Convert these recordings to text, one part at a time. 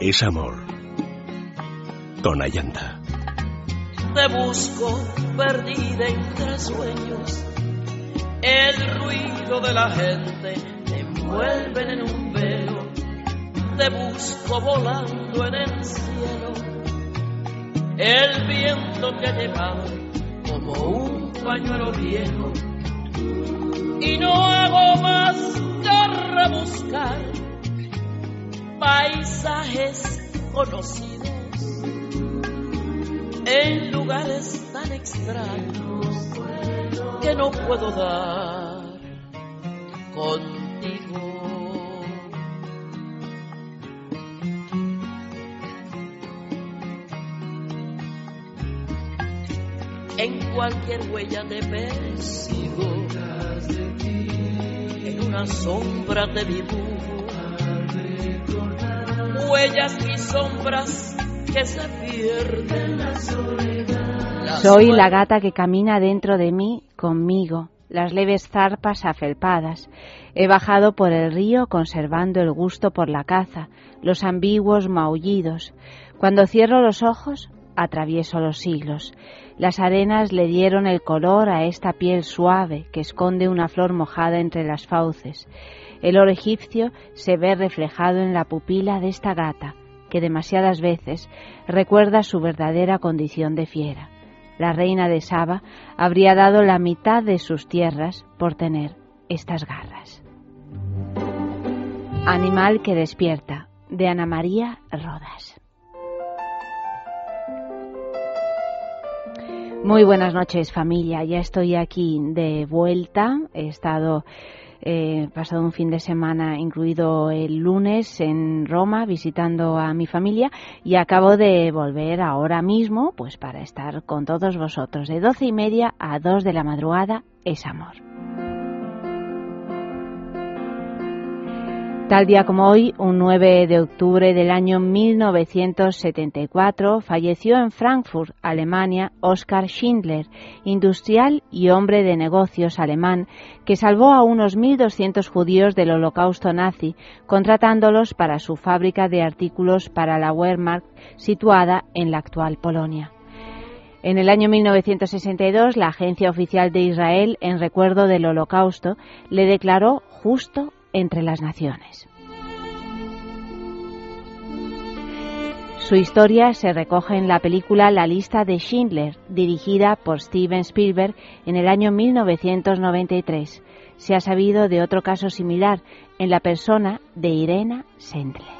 es amor. Con Ayanta. Te busco perdida entre sueños. El ruido de la gente te envuelve en un velo. Te busco volando en el cielo. El viento que lleva como un pañuelo viejo. Y no hago más que rebuscar paisajes conocidos en lugares tan extraños que no puedo dar contigo. En cualquier huella te persigo, en una sombra te dibujo, huellas y sombras que se pierden la soledad. Soy la gata que camina dentro de mí conmigo, las leves zarpas afelpadas. He bajado por el río conservando el gusto por la caza, los ambiguos maullidos. Cuando cierro los ojos, atravieso los siglos. Las arenas le dieron el color a esta piel suave que esconde una flor mojada entre las fauces. El oro egipcio se ve reflejado en la pupila de esta gata, que demasiadas veces recuerda su verdadera condición de fiera. La reina de Saba habría dado la mitad de sus tierras por tener estas garras. Animal que despierta, de Ana María Rodas. Muy buenas noches familia, ya estoy aquí de vuelta, he estado eh, pasado un fin de semana, incluido el lunes, en Roma visitando a mi familia y acabo de volver ahora mismo, pues para estar con todos vosotros. De doce y media a dos de la madrugada es amor. Tal día como hoy, un 9 de octubre del año 1974, falleció en Frankfurt, Alemania, Oskar Schindler, industrial y hombre de negocios alemán, que salvó a unos 1.200 judíos del holocausto nazi, contratándolos para su fábrica de artículos para la Wehrmacht situada en la actual Polonia. En el año 1962, la Agencia Oficial de Israel, en recuerdo del Holocausto, le declaró justo entre las naciones. Su historia se recoge en la película La lista de Schindler, dirigida por Steven Spielberg en el año 1993. Se ha sabido de otro caso similar en la persona de Irena Sendler.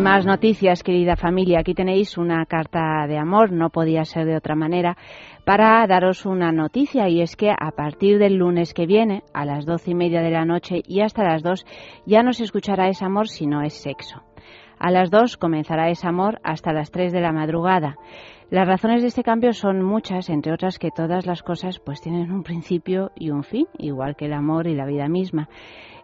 Más noticias, querida familia. Aquí tenéis una carta de amor, no podía ser de otra manera, para daros una noticia y es que a partir del lunes que viene, a las doce y media de la noche y hasta las dos, ya no se escuchará ese amor si no es sexo. A las dos comenzará ese amor hasta las tres de la madrugada. Las razones de este cambio son muchas, entre otras que todas las cosas pues tienen un principio y un fin, igual que el amor y la vida misma.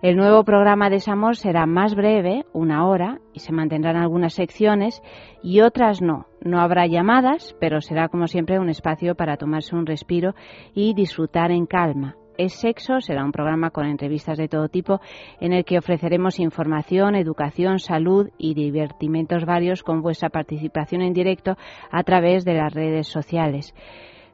El nuevo programa de Samor será más breve, una hora, y se mantendrán algunas secciones y otras no. No habrá llamadas, pero será como siempre un espacio para tomarse un respiro y disfrutar en calma. Es Sexo será un programa con entrevistas de todo tipo en el que ofreceremos información, educación, salud y divertimentos varios con vuestra participación en directo a través de las redes sociales.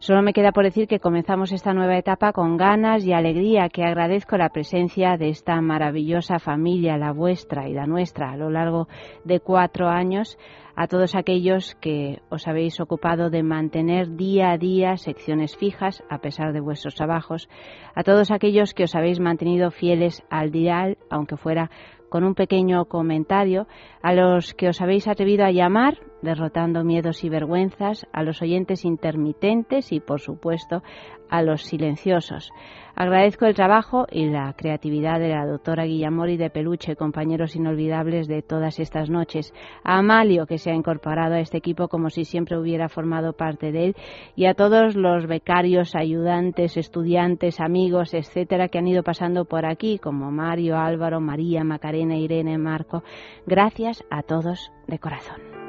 Solo me queda por decir que comenzamos esta nueva etapa con ganas y alegría, que agradezco la presencia de esta maravillosa familia, la vuestra y la nuestra, a lo largo de cuatro años, a todos aquellos que os habéis ocupado de mantener día a día secciones fijas a pesar de vuestros trabajos, a todos aquellos que os habéis mantenido fieles al dial, aunque fuera con un pequeño comentario, a los que os habéis atrevido a llamar, derrotando miedos y vergüenzas, a los oyentes intermitentes y, por supuesto, a los silenciosos. Agradezco el trabajo y la creatividad de la doctora Guillamori de Peluche, compañeros inolvidables de todas estas noches, a Amalio, que se ha incorporado a este equipo como si siempre hubiera formado parte de él, y a todos los becarios, ayudantes, estudiantes, amigos, etcétera, que han ido pasando por aquí, como Mario, Álvaro, María, Macarena, Irene, Marco. Gracias a todos de corazón.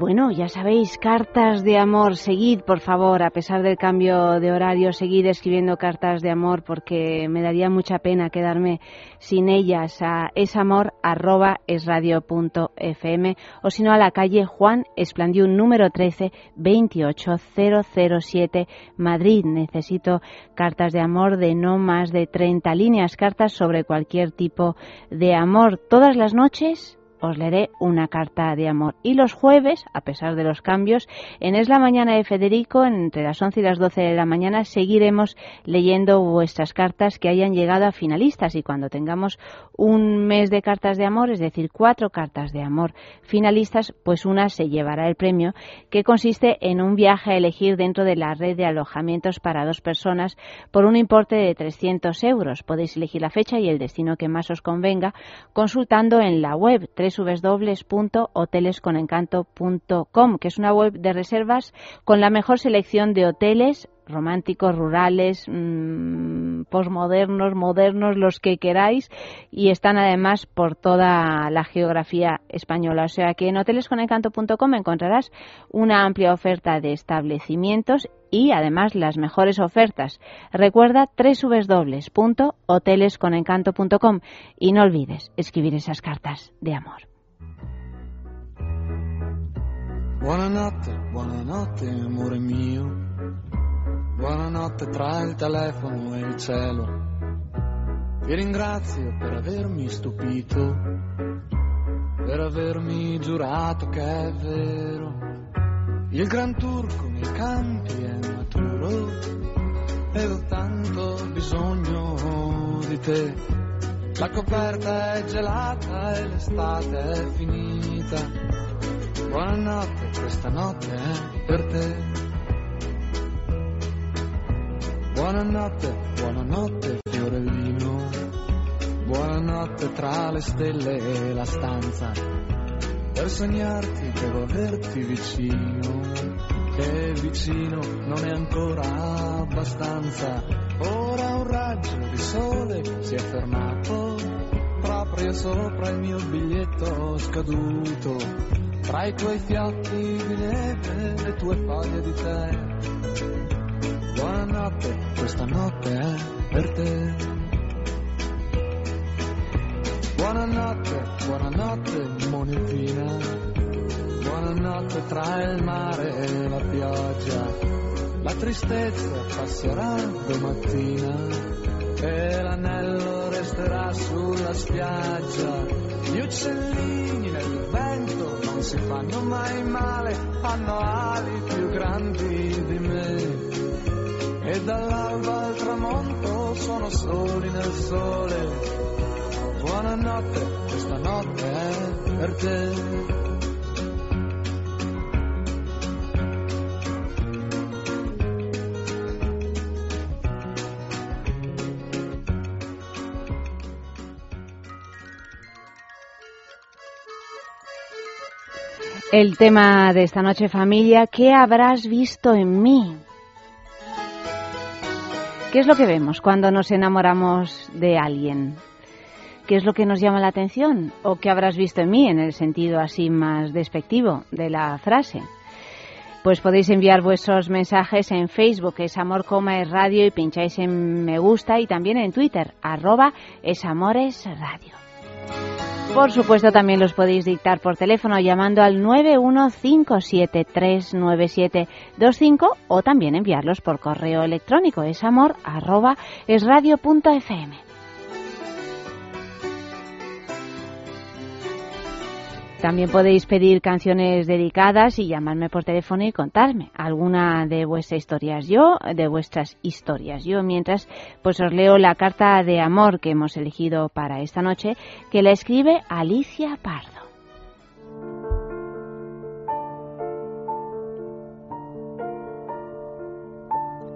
Bueno, ya sabéis, cartas de amor, seguid por favor, a pesar del cambio de horario, seguid escribiendo cartas de amor porque me daría mucha pena quedarme sin ellas a esamor@esradio.fm o si no a la calle Juan Esplandiún número 13 28007 Madrid. Necesito cartas de amor de no más de 30 líneas, cartas sobre cualquier tipo de amor todas las noches os leeré una carta de amor. Y los jueves, a pesar de los cambios, en Es la Mañana de Federico, entre las 11 y las 12 de la mañana, seguiremos leyendo vuestras cartas que hayan llegado a finalistas. Y cuando tengamos un mes de cartas de amor, es decir, cuatro cartas de amor finalistas, pues una se llevará el premio, que consiste en un viaje a elegir dentro de la red de alojamientos para dos personas por un importe de 300 euros. Podéis elegir la fecha y el destino que más os convenga consultando en la web www.hotelesconencanto.com, que es una web de reservas con la mejor selección de hoteles románticos, rurales, mmm, posmodernos, modernos, los que queráis, y están además por toda la geografía española. O sea que en hotelesconencanto.com encontrarás una amplia oferta de establecimientos y además las mejores ofertas. Recuerda www.hotelesconencanto.com y no olvides escribir esas cartas de amor. Buonanotte tra il telefono e il cielo. Ti ringrazio per avermi stupito, per avermi giurato che è vero. Il gran turco nei campi è maturo ed ho tanto bisogno di te. La coperta è gelata e l'estate è finita Buonanotte, questa notte è per te. Buonanotte, buonanotte fiorellino. Buonanotte tra le stelle e la stanza. Per sognarti devo averti vicino, che vicino non è ancora abbastanza. Ora un raggio di sole si è fermato proprio sopra il mio biglietto scaduto tra i tuoi fiocchi di neve e le tue foglie di tè. Buonanotte, questa notte è per te. Buonanotte, buonanotte monetina. Buonanotte tra il mare e la pioggia. La tristezza passerà domattina e l'anello resterà sulla spiaggia. Gli uccellini nel vento non si fanno mai male, hanno ali più grandi di me. E dall'alba al tramonto sono soli nel sole. Buonanotte, questa notte è per te. El tema de esta noche familia, ¿qué habrás visto en mí? ¿Qué es lo que vemos cuando nos enamoramos de alguien? ¿Qué es lo que nos llama la atención? ¿O qué habrás visto en mí en el sentido así más despectivo de la frase? Pues podéis enviar vuestros mensajes en Facebook, es Amor es Radio, y pincháis en Me Gusta, y también en Twitter, arroba es Amores Radio. Por supuesto, también los podéis dictar por teléfono llamando al 915739725 o también enviarlos por correo electrónico. Es amor arroba es radio fm. También podéis pedir canciones dedicadas y llamarme por teléfono y contarme alguna de vuestras historias. Yo, de vuestras historias. Yo, mientras, pues os leo la carta de amor que hemos elegido para esta noche, que la escribe Alicia Pardo.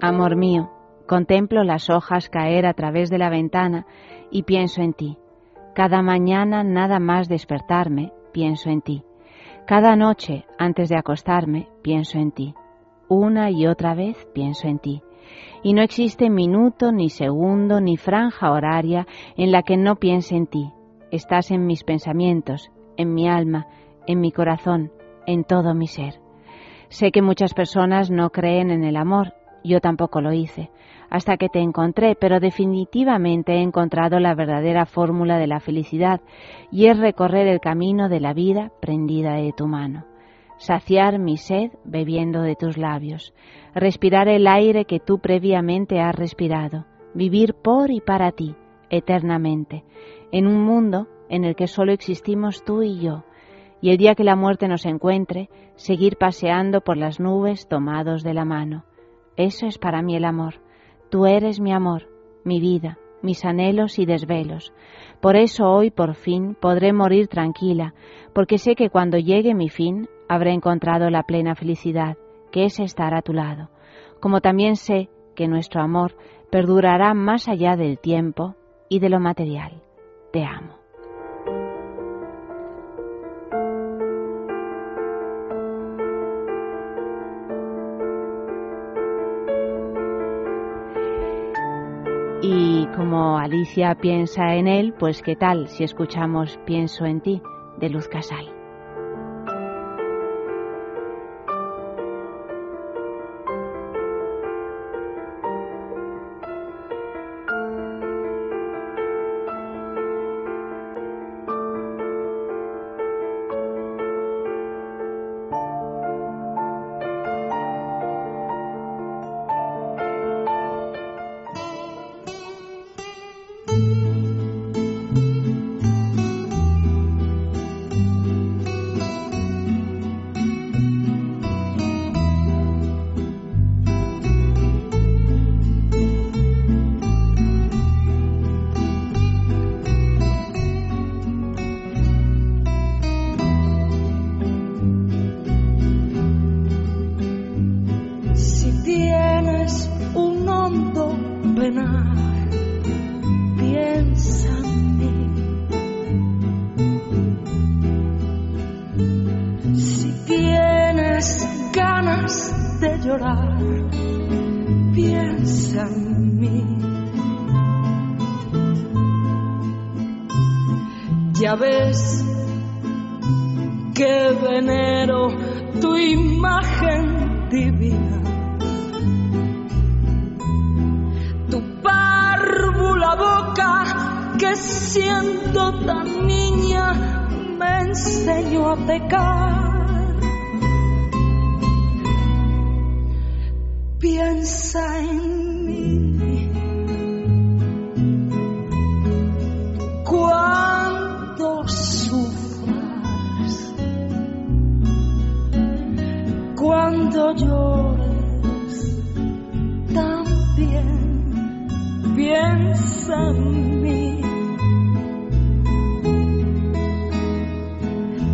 Amor mío, contemplo las hojas caer a través de la ventana y pienso en ti. Cada mañana nada más despertarme, pienso en ti. Cada noche, antes de acostarme, pienso en ti. Una y otra vez pienso en ti. Y no existe minuto, ni segundo, ni franja horaria en la que no piense en ti. Estás en mis pensamientos, en mi alma, en mi corazón, en todo mi ser. Sé que muchas personas no creen en el amor, yo tampoco lo hice, hasta que te encontré, pero definitivamente he encontrado la verdadera fórmula de la felicidad y es recorrer el camino de la vida prendida de tu mano, saciar mi sed bebiendo de tus labios, respirar el aire que tú previamente has respirado, vivir por y para ti, eternamente, en un mundo en el que solo existimos tú y yo, y el día que la muerte nos encuentre, seguir paseando por las nubes tomados de la mano. Eso es para mí el amor Tú eres mi amor, mi vida, mis anhelos y desvelos. Por eso hoy por fin podré morir tranquila, porque sé que cuando llegue mi fin habré encontrado la plena felicidad, que es estar a tu lado, como también sé que nuestro amor perdurará más allá del tiempo y de lo material. Te amo. Y como Alicia piensa en él, pues qué tal si escuchamos Pienso en ti de Luz Casal.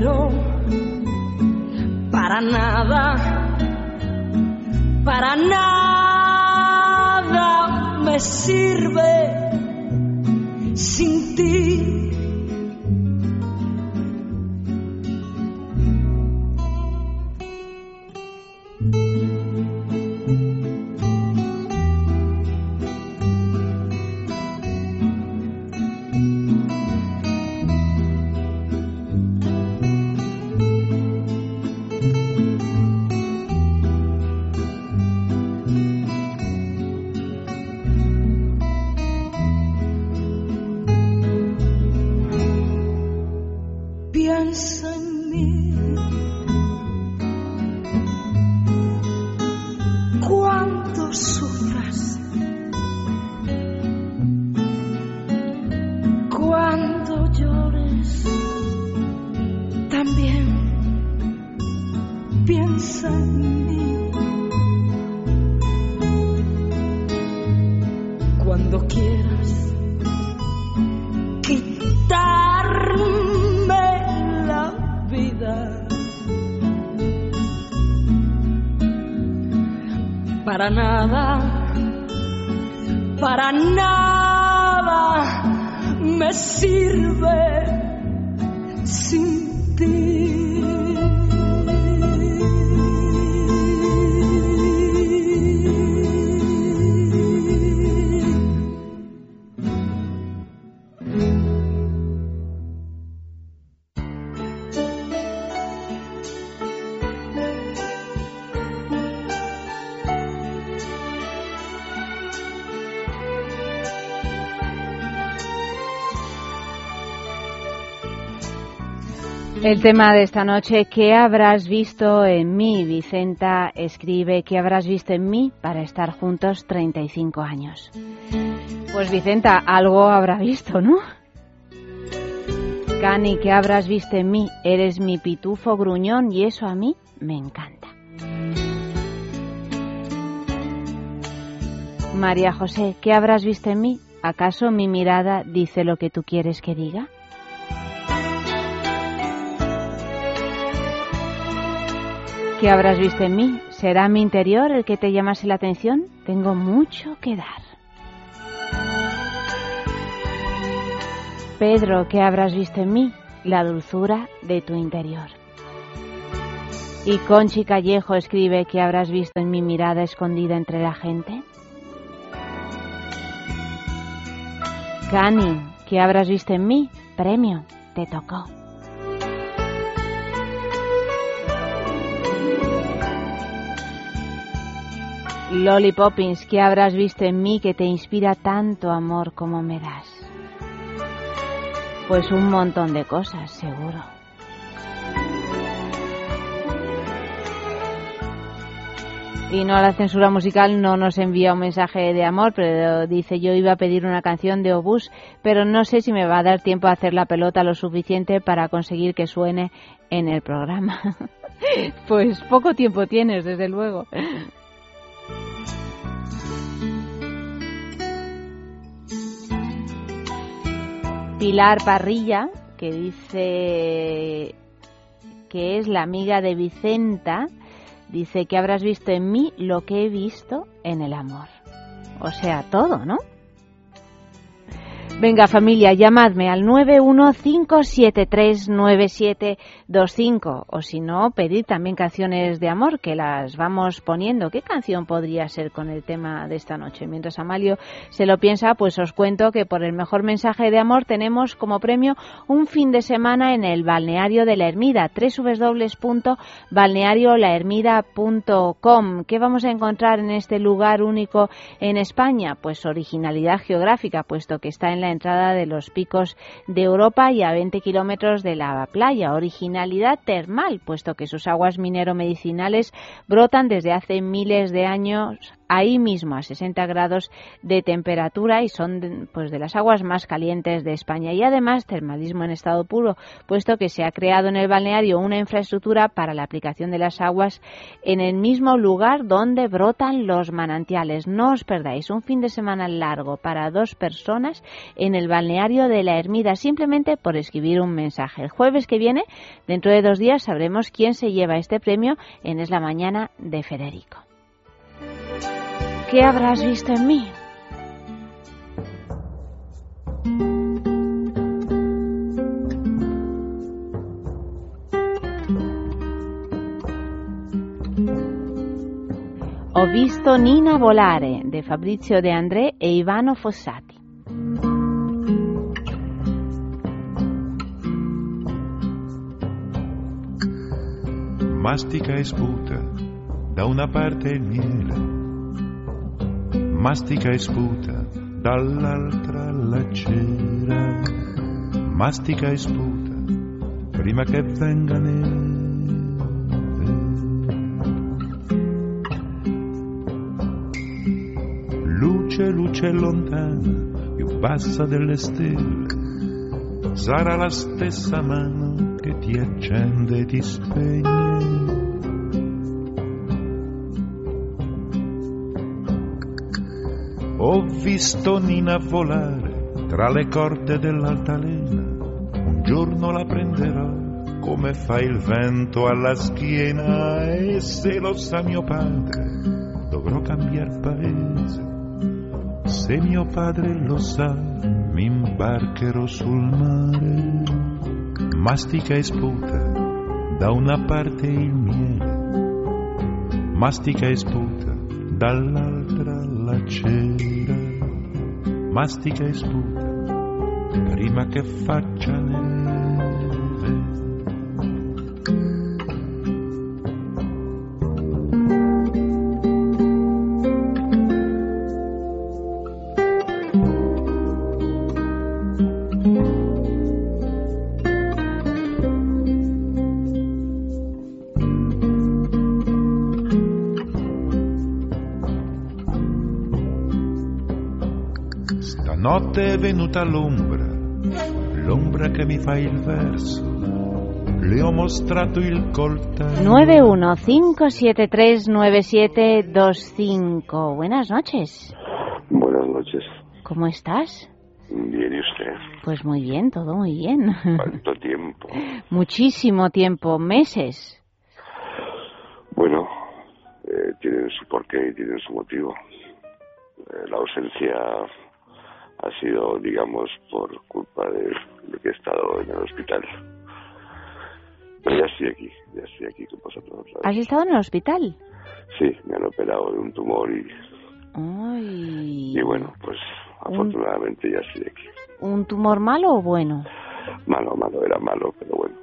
La para nada. El tema de esta noche, ¿qué habrás visto en mí? Vicenta escribe, ¿qué habrás visto en mí para estar juntos 35 años? Pues Vicenta, algo habrá visto, ¿no? Cani, ¿qué habrás visto en mí? Eres mi pitufo gruñón y eso a mí me encanta. María José, ¿qué habrás visto en mí? ¿Acaso mi mirada dice lo que tú quieres que diga? ¿Qué habrás visto en mí? ¿Será mi interior el que te llamase la atención? Tengo mucho que dar. Pedro, ¿qué habrás visto en mí? La dulzura de tu interior. Y Conchi Callejo escribe, ¿qué habrás visto en mi mirada escondida entre la gente? Cani, ¿qué habrás visto en mí? Premio, te tocó. Lolly Poppins, ¿qué habrás visto en mí que te inspira tanto amor como me das? Pues un montón de cosas, seguro. Y no la censura musical no nos envía un mensaje de amor, pero dice yo iba a pedir una canción de Obús, pero no sé si me va a dar tiempo a hacer la pelota lo suficiente para conseguir que suene en el programa. pues poco tiempo tienes, desde luego. Pilar Parrilla, que dice que es la amiga de Vicenta, dice que habrás visto en mí lo que he visto en el amor. O sea, todo, ¿no? Venga familia, llamadme al 915739725 o si no, pedid también canciones de amor que las vamos poniendo. ¿Qué canción podría ser con el tema de esta noche? Mientras Amalio se lo piensa, pues os cuento que por el mejor mensaje de amor tenemos como premio un fin de semana en el balneario de la Ermida, www.balneariolahermida.com. ¿Qué vamos a encontrar en este lugar único en España? Pues originalidad geográfica, puesto que está en la entrada de los picos de Europa y a 20 kilómetros de la playa. Originalidad termal, puesto que sus aguas minero-medicinales brotan desde hace miles de años ahí mismo a 60 grados de temperatura y son pues de las aguas más calientes de España y además termalismo en estado puro, puesto que se ha creado en el balneario una infraestructura para la aplicación de las aguas en el mismo lugar donde brotan los manantiales. No os perdáis un fin de semana largo para dos personas en el balneario de la Ermida simplemente por escribir un mensaje. El jueves que viene, dentro de dos días, sabremos quién se lleva este premio en Es la Mañana de Federico. ¿Qué habrás visto en mí? Ho visto Nina volare de Fabrizio De André e Ivano Fossati. Mastica e sputa da una parte il miele, mastica e sputa dall'altra la cera, mastica e sputa prima che venga neve. Luce, luce lontana, più bassa delle stelle, sarà la stessa mano che ti accende e ti spegne. Ho visto Nina volare tra le corde dell'altalena, un giorno la prenderò come fa il vento alla schiena e se lo sa mio padre dovrò cambiare paese. Se mio padre lo sa mi imbarcherò sul mare, mastica e sputa da una parte il miele, mastica e sputa dall'altra la cera, mastica e sputa prima che faccia Venuta l'ombra, l'ombra che mi fa il verso. Le ho mostrato il coltello. 915739725. Buenas noches. Buenas noches. ¿Cómo estás? Bien, ¿y usted? Pues muy bien, todo muy bien. ¿Cuánto tiempo? Muchísimo tiempo, meses. Bueno, eh, tienen su porqué y tienen su motivo. Eh, la ausencia ha sido, digamos, por culpa de, de que he estado en el hospital. Pero ya estoy aquí, ya estoy aquí con vosotros otra ¿Has estado en el hospital? Sí, me han operado de un tumor y, Ay. y bueno, pues afortunadamente ya estoy aquí. ¿Un tumor malo o bueno? Malo, malo, era malo, pero bueno,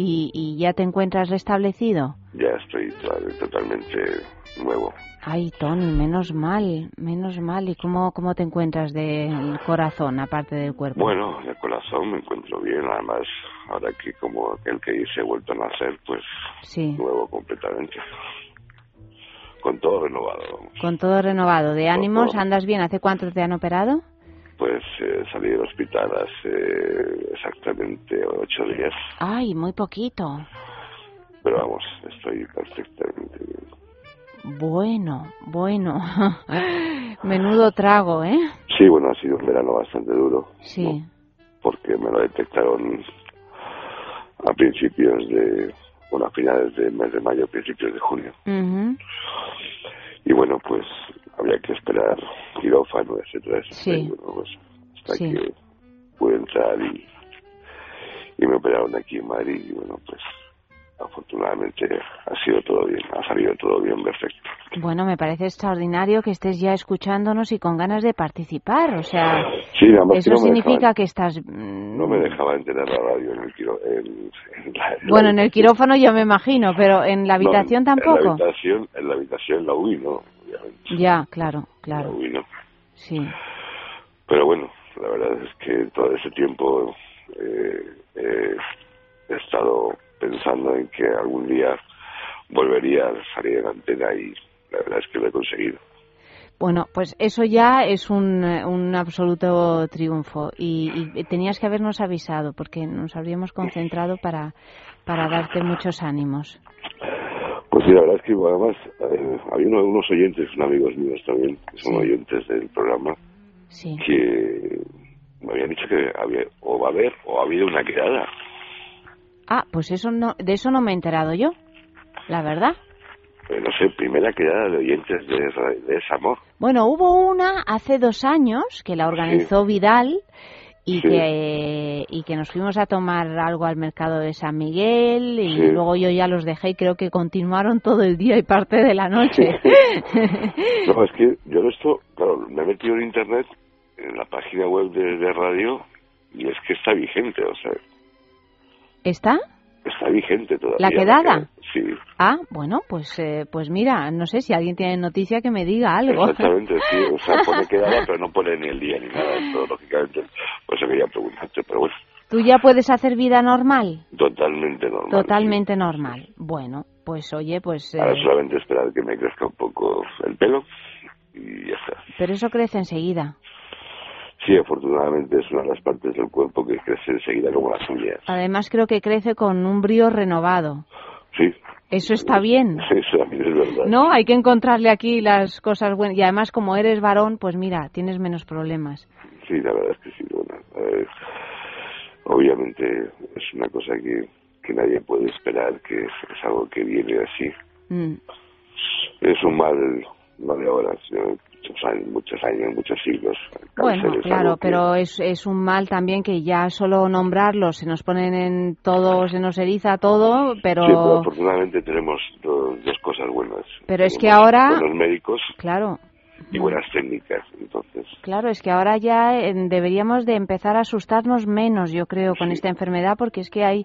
¿Y, y ya te encuentras restablecido? ya estoy to- totalmente nuevo. Ay, Tony, menos mal, menos mal. ¿Y cómo, cómo te encuentras del corazón, aparte del cuerpo? Bueno, de corazón me encuentro bien, además, ahora que como aquel que dice he vuelto a nacer, pues Sí, nuevo completamente. Con todo renovado, con todo renovado. ¿De ánimos todo. andas bien? ¿Hace cuánto te han operado? Pues eh, salí del hospital hace exactamente ocho días, Ay, muy poquito. pero vamos, estoy perfectamente bien. Bueno, bueno. Menudo trago, ¿eh? Sí, bueno, ha sido un verano bastante duro, Sí. ¿no? porque me lo detectaron a principios de, bueno, a finales del mes de mayo, principios de junio. Ujú. Y bueno, pues había que esperar quirófano, etcétera. Sí. Bueno, pues hasta Sí. que pude entrar y, y me operaron aquí en Madrid y bueno, pues afortunadamente ha sido todo bien, ha salido todo bien, perfecto. Bueno, me parece extraordinario que estés ya escuchándonos y con ganas de participar. O sea, Sí, eso no significa dejaban, que estás... mm, no me dejaba entender la radio en el en, en la- en la Bueno, en el quirófano yo me imagino, pero en la No, habitación En tampoco. la habitación, en la habitación la huí, ¿no? Obviamente. Ya, claro, La claro. ¿no? Sí. Pero bueno, la verdad es que todo ese tiempo eh, eh, he estado pensando en que algún día volvería a salir en antena y la verdad es que lo he conseguido. Bueno, pues eso ya es un, un absoluto triunfo y, y tenías que habernos avisado porque nos habríamos concentrado para, para darte muchos ánimos. Pues sí, la verdad es que además eh, había uno- unos oyentes, son amigos míos también, que son Sí. oyentes del programa, Sí. que me habían dicho que había, o va a haber o ha habido una quedada. Ah, pues eso no, de eso no me he enterado yo, la verdad. Eh, no sé, primera quedada de oyentes de, de ese amor. Bueno, hubo una hace dos años que la organizó Vidal y Sí. que y que nos fuimos a tomar algo al mercado de San Miguel y Sí. luego yo ya los dejé y creo que continuaron todo el día y parte de la noche. No, es que yo esto, claro, me he metido en internet, en la página web de, de radio, y es que está vigente, o sea, ¿Está? está vigente todavía. ¿La quedada? que- Sí, Ah, bueno, pues eh, pues mira, no sé si alguien tiene noticia que me diga algo. exactamente, sí, o sea, pone quedada, pero no pone ni el día ni nada, esto, lógicamente, por eso quería preguntarte, pero bueno, ¿Tú ya puedes hacer vida normal? totalmente normal. Totalmente normal. Bueno, pues oye, pues... sí. Ahora eh, solamente esperar que me crezca un poco el pelo, y ya está. pero eso crece enseguida. Sí, afortunadamente es una de las partes del cuerpo que crece enseguida como las uñas. Además creo que crece con un brío renovado. Sí. Eso está bien. Eso también es verdad. No, hay que encontrarle aquí las cosas buenas. Y además, como eres varón, pues mira, tienes menos problemas. Sí, la verdad es que sí. Bueno, eh, obviamente es una cosa que, que nadie puede esperar, que es, es algo que viene así. Mm, Es un mal, no de ahora, sino muchos años, muchos años, muchos siglos. Bueno, claro, que- pero es, es un mal también que ya solo nombrarlo se nos ponen en todo, se nos eriza todo, pero, Sí, pero afortunadamente tenemos dos, dos cosas buenas. Pero es que ahora- Buenos médicos claro, y buenas técnicas, entonces... claro, es que ahora ya eh, deberíamos de empezar a asustarnos menos, yo creo, con Sí. esta enfermedad, porque es que hay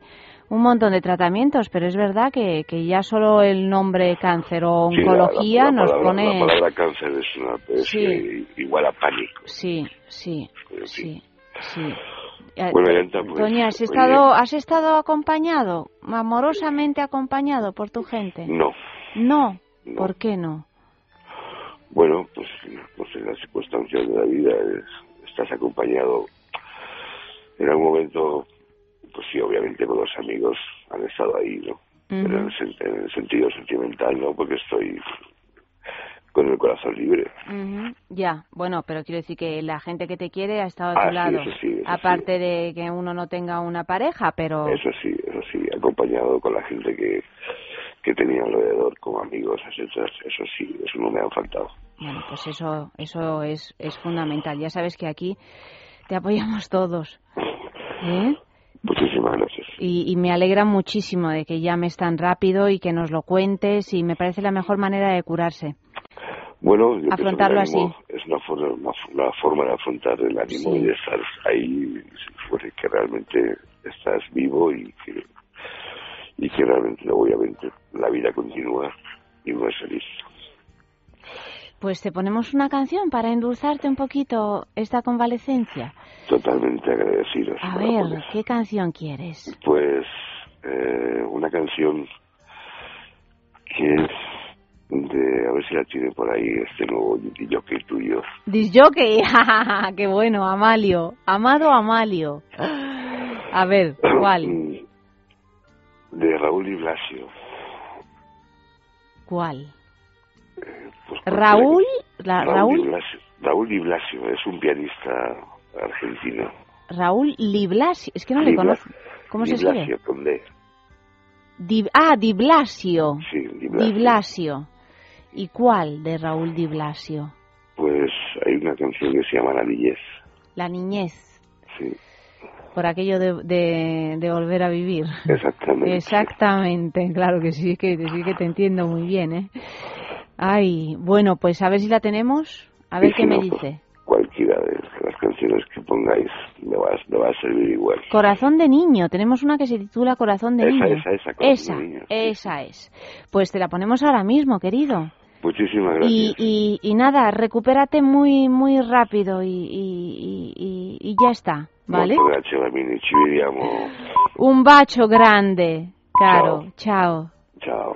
un montón de tratamientos, pero es verdad que, que ya solo el nombre cáncer o Sí, la- la- oncología la nos palabra- pone... La palabra cáncer es, una, es Sí. eh, igual a pánico. Sí, sí, sí, sí. Eh, Bueno, pues, Toña, ¿has estado, ¿has estado acompañado, amorosamente acompañado por tu gente? No, No. No. ¿Por qué no? bueno, pues, pues en las circunstancias de la vida es- estás acompañado. En algún momento, pues sí, obviamente con los amigos han estado ahí, ¿no? Pero en el, en el sentido sentimental, ¿no? Porque estoy con el corazón libre. Ujú, Ya, bueno, pero quiero decir que la gente que te quiere ha estado a Ah, tu sí, lado. eso sí, eso Aparte de que uno no tenga una pareja, pero Eso sí, eso sí, acompañado con la gente que, que tenía alrededor como amigos, etcétera. Eso sí, eso no me han faltado. bueno, pues eso, eso es, es fundamental. Ya sabes que aquí te apoyamos todos. ¿eh? Muchísimas gracias. Y, y me alegra muchísimo de que llames tan rápido y que nos lo cuentes y me parece la mejor manera de curarse. Bueno, yo pienso que el Afrontarlo ánimo Es una forma, una, una forma de afrontar el ánimo Sí. y de estar ahí, pues, que realmente estás vivo y que, y que realmente, obviamente, la vida continúa y uno es feliz. Pues te ponemos una canción para endulzarte un poquito esta convalecencia. Totalmente agradecidos. A ver. ¿qué canción quieres? Pues eh, una canción que es de, a ver si la tiene por ahí, este nuevo que tuyo. Disjockey, qué bueno, Amalio, amado Amalio. A ver, ¿cuál? De Raúl y Blasio. ¿Cuál? Pues, Raúl, la- Raúl, Raúl, Di Blasio, Raúl Di Blasio es un pianista argentino. Raúl Liblasio, es que no le Di conozco. ¿Cómo Di se escribe? Blasio, con D. Di- ah, Di Blasio. Sí, Di Blasio. Di Blasio. ¿Y cuál de Raúl Di Blasio? Pues hay una canción que se llama La Niñez. La niñez, Sí, por aquello de, de, de volver a vivir. exactamente. Exactamente, claro que sí, que sí que te entiendo muy bien, ¿eh? Ay, bueno, pues a ver si la tenemos, a ver Y qué si me no, dice. Cualquiera de las canciones que pongáis me va, me va a servir igual. Corazón de niño, tenemos una que se titula Corazón de Esa, niño. esa, esa, Corazón esa, de niño, sí. esa es. Pues te la ponemos ahora mismo, querido. Muchísimas gracias. Y, y, y nada, recupérate muy muy rápido y, y, y, ya está, ¿vale? Un bacio grande, caro. Chao. Ciao.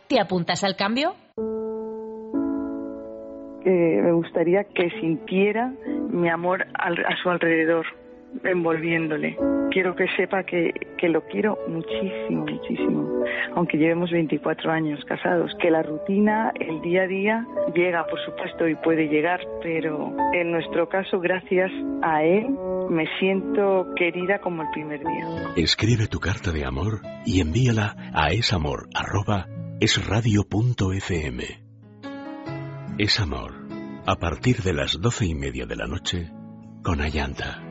¿Te apuntas al cambio? me gustaría que sintiera mi amor a su alrededor, envolviéndole. Quiero que sepa que, que lo quiero muchísimo, muchísimo, aunque llevemos 24 años casados, que la rutina, el día a día, llega, por supuesto, y puede llegar, pero en nuestro caso, gracias a él, me siento querida como el primer día. Escribe tu carta de amor y envíala a esamor es radio.fm. Es amor. A partir de las doce y media de la noche, con Ayanta.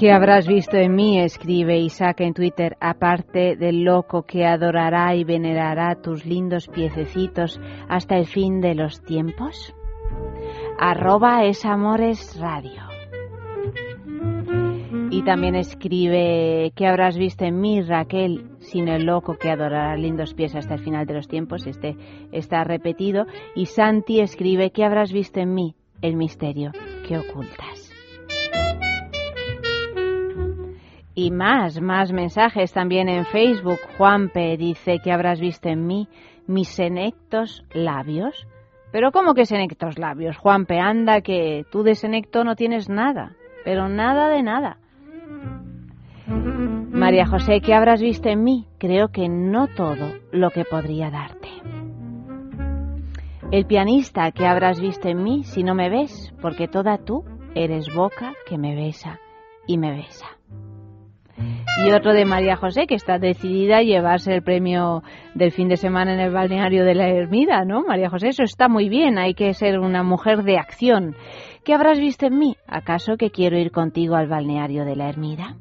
¿Qué habrás visto en mí? escribe Isaac en Twitter, aparte del loco que adorará y venerará tus lindos piececitos hasta el fin de los tiempos. Arroba es Amores Radio. Y también escribe, ¿qué habrás visto en mí, Raquel? Sin el loco que adorará lindos pies hasta el final de los tiempos. Este está repetido. Y Santi escribe, ¿qué habrás visto en mí? El misterio que ocultas. Y más, más mensajes también en Facebook. Juanpe dice que habrás visto en mí mis senectos labios. Pero ¿cómo que senectos labios? Juanpe, anda que tú de senecto no tienes nada, pero nada de nada. María José, ¿qué habrás visto en mí? Creo que no todo lo que podría darte. El pianista, ¿qué habrás visto en mí si no me ves? Porque toda tú eres boca que me besa y me besa y otro de María José, que está decidida a llevarse el premio del fin de semana en el balneario de la Ermida, ¿no? María José, eso está muy bien, hay que ser una mujer de acción. ¿Qué habrás visto en mí? ¿Acaso que quiero ir contigo al balneario de la Ermida?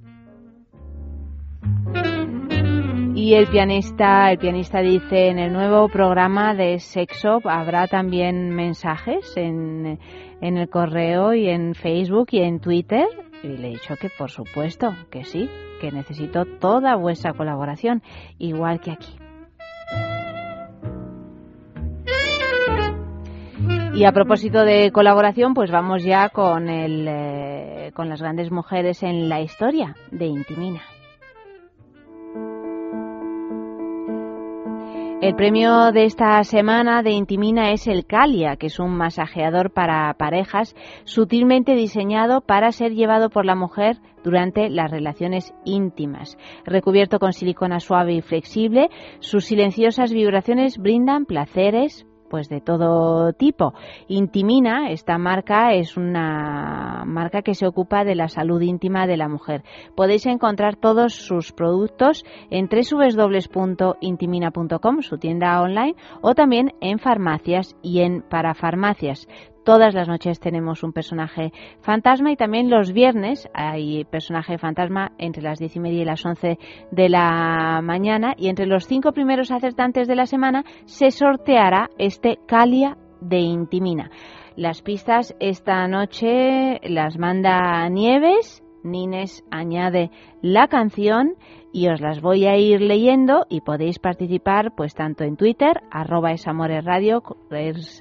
Y el pianista, el pianista dice, en el nuevo programa de Sexo habrá también mensajes en, en el correo y en Facebook y en Twitter. Y le he dicho que por supuesto, que sí, que necesito toda vuestra colaboración, igual que aquí. Y a propósito de colaboración, pues vamos ya con, el, eh, con las grandes mujeres en la historia de Intimina. El premio de esta semana de Intimina es el Calia, que es un masajeador para parejas sutilmente diseñado para ser llevado por la mujer durante las relaciones íntimas. Recubierto con silicona suave y flexible, sus silenciosas vibraciones brindan placeres, pues de todo tipo. Intimina, esta marca es una marca que se ocupa de la salud íntima de la mujer. Podéis encontrar todos sus productos en www.intimina.com, su tienda online, o también en farmacias y en parafarmacias. Todas las noches tenemos un personaje fantasma y también los viernes hay personaje fantasma entre las diez y media y las once de la mañana y entre los cinco primeros acertantes de la semana se sorteará este Calia de Intimina. Las pistas esta noche las manda Nieves, Nines añade la canción y os las voy a ir leyendo y podéis participar pues tanto en Twitter, arroba esamoresradio,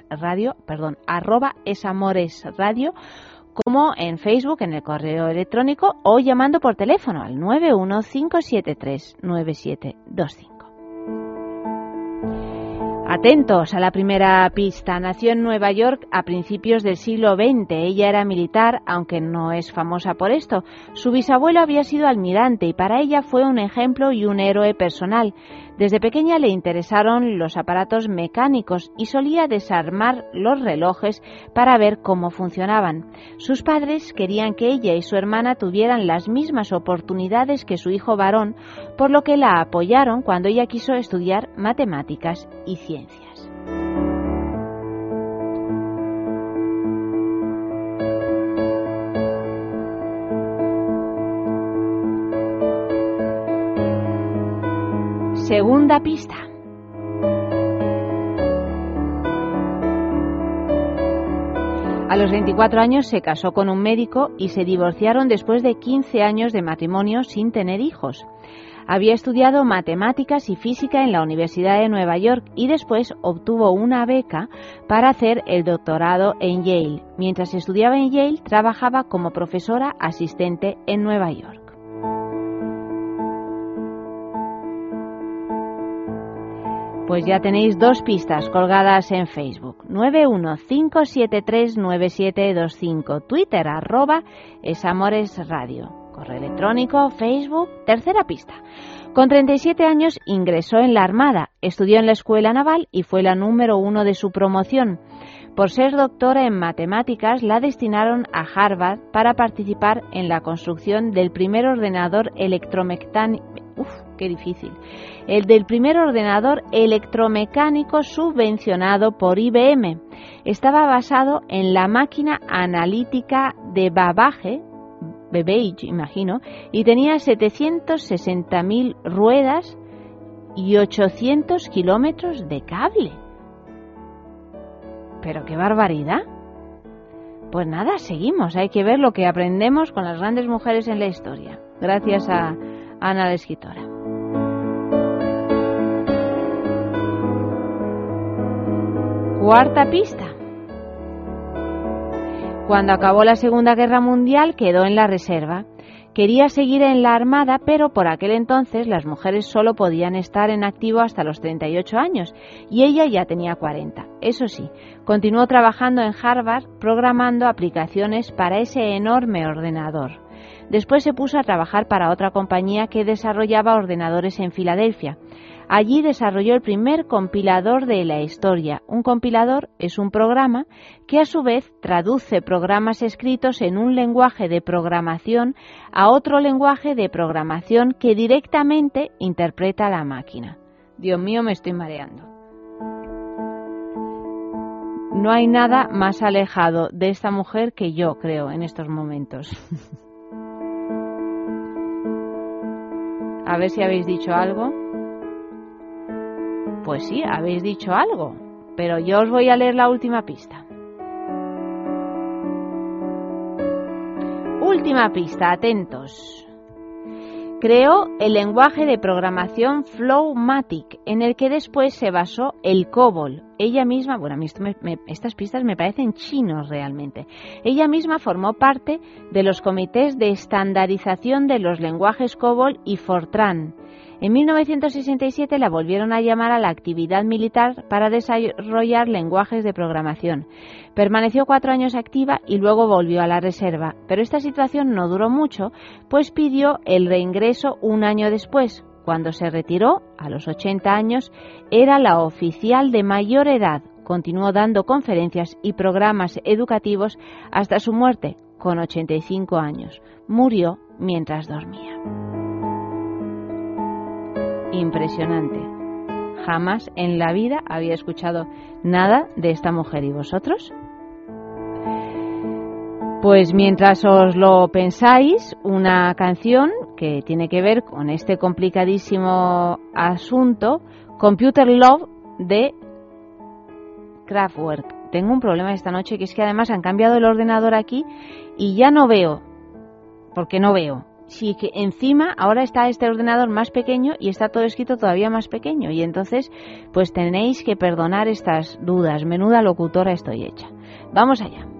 radio, perdón, arroba esamoresradio, como en Facebook, en el correo electrónico o llamando por teléfono al 915739725. Atentos a la primera pista. Nació en Nueva York a principios del siglo XX. Ella era militar, aunque no es famosa por esto. Su bisabuelo había sido almirante y para ella fue un ejemplo y un héroe personal. Desde pequeña le interesaron los aparatos mecánicos y solía desarmar los relojes para ver cómo funcionaban. Sus padres querían que ella y su hermana tuvieran las mismas oportunidades que su hijo varón, por lo que la apoyaron cuando ella quiso estudiar matemáticas y ciencias. Segunda pista. A los 24 años se casó con un médico y se divorciaron después de 15 años de matrimonio sin tener hijos. Había estudiado matemáticas y física en la Universidad de Nueva York y después obtuvo una beca para hacer el doctorado en Yale. Mientras estudiaba en Yale, trabajaba como profesora asistente en Nueva York. Pues ya tenéis dos pistas colgadas en Facebook. 915739725. Twitter arroba es Amores Radio. Correo electrónico, Facebook. Tercera pista. Con 37 años ingresó en la Armada, estudió en la Escuela Naval y fue la número uno de su promoción. Por ser doctora en matemáticas, la destinaron a Harvard para participar en la construcción del primer ordenador electromecánico. Qué difícil. El del primer ordenador electromecánico subvencionado por IBM. Estaba basado en la máquina analítica de Babbage, Babbage, imagino, y tenía 760.000 ruedas y 800 kilómetros de cable. Pero qué barbaridad. Pues nada, seguimos. Hay que ver lo que aprendemos con las grandes mujeres en la historia. Gracias a Ana la escritora. Cuarta pista. Cuando acabó la Segunda Guerra Mundial quedó en la reserva. Quería seguir en la Armada, pero por aquel entonces las mujeres solo podían estar en activo hasta los 38 años y ella ya tenía 40. Eso sí, continuó trabajando en Harvard programando aplicaciones para ese enorme ordenador. Después se puso a trabajar para otra compañía que desarrollaba ordenadores en Filadelfia. Allí desarrolló el primer compilador de la historia. Un compilador es un programa que a su vez traduce programas escritos en un lenguaje de programación a otro lenguaje de programación que directamente interpreta la máquina. Dios mío, me estoy mareando. No hay nada más alejado de esta mujer que yo creo en estos momentos. A ver si habéis dicho algo. Pues sí, habéis dicho algo, pero yo os voy a leer la última pista. Última pista, atentos. Creó el lenguaje de programación Flowmatic, en el que después se basó el COBOL. Ella misma, bueno, a mí estas pistas me parecen chinos realmente. Ella misma formó parte de los comités de estandarización de los lenguajes COBOL y Fortran. En 1967 la volvieron a llamar a la actividad militar para desarrollar lenguajes de programación. Permaneció cuatro años activa y luego volvió a la reserva, pero esta situación no duró mucho, pues pidió el reingreso un año después. Cuando se retiró, a los 80 años, era la oficial de mayor edad. Continuó dando conferencias y programas educativos hasta su muerte, con 85 años. Murió mientras dormía impresionante. Jamás en la vida había escuchado nada de esta mujer. ¿Y vosotros? Pues mientras os lo pensáis, una canción que tiene que ver con este complicadísimo asunto, Computer Love de Kraftwerk. Tengo un problema esta noche que es que además han cambiado el ordenador aquí y ya no veo, porque no veo si que encima ahora está este ordenador más pequeño y está todo escrito todavía más pequeño y entonces pues tenéis que perdonar estas dudas. Menuda locutora estoy hecha. Vamos allá.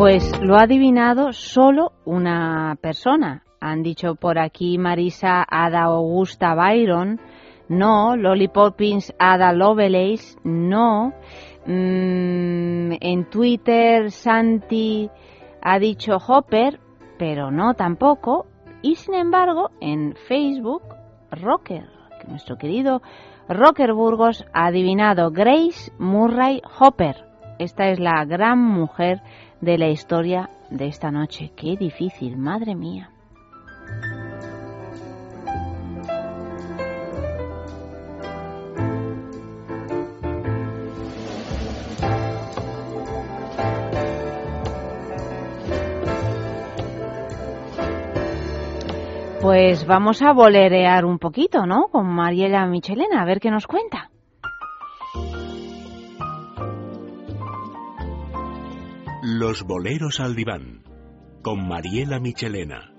Pues lo ha adivinado solo una persona. Han dicho por aquí Marisa Ada Augusta Byron, no. Lolly Poppins Ada Lovelace, no. Mm, en Twitter Santi ha dicho Hopper, pero no tampoco. Y sin embargo, en Facebook, Rocker, nuestro querido Rocker Burgos ha adivinado Grace Murray Hopper. Esta es la gran mujer de la historia de esta noche. Qué difícil, madre mía. Pues vamos a bolerear un poquito, ¿no? Con Mariela Michelena, a ver qué nos cuenta. Los boleros al diván, con Mariela Michelena.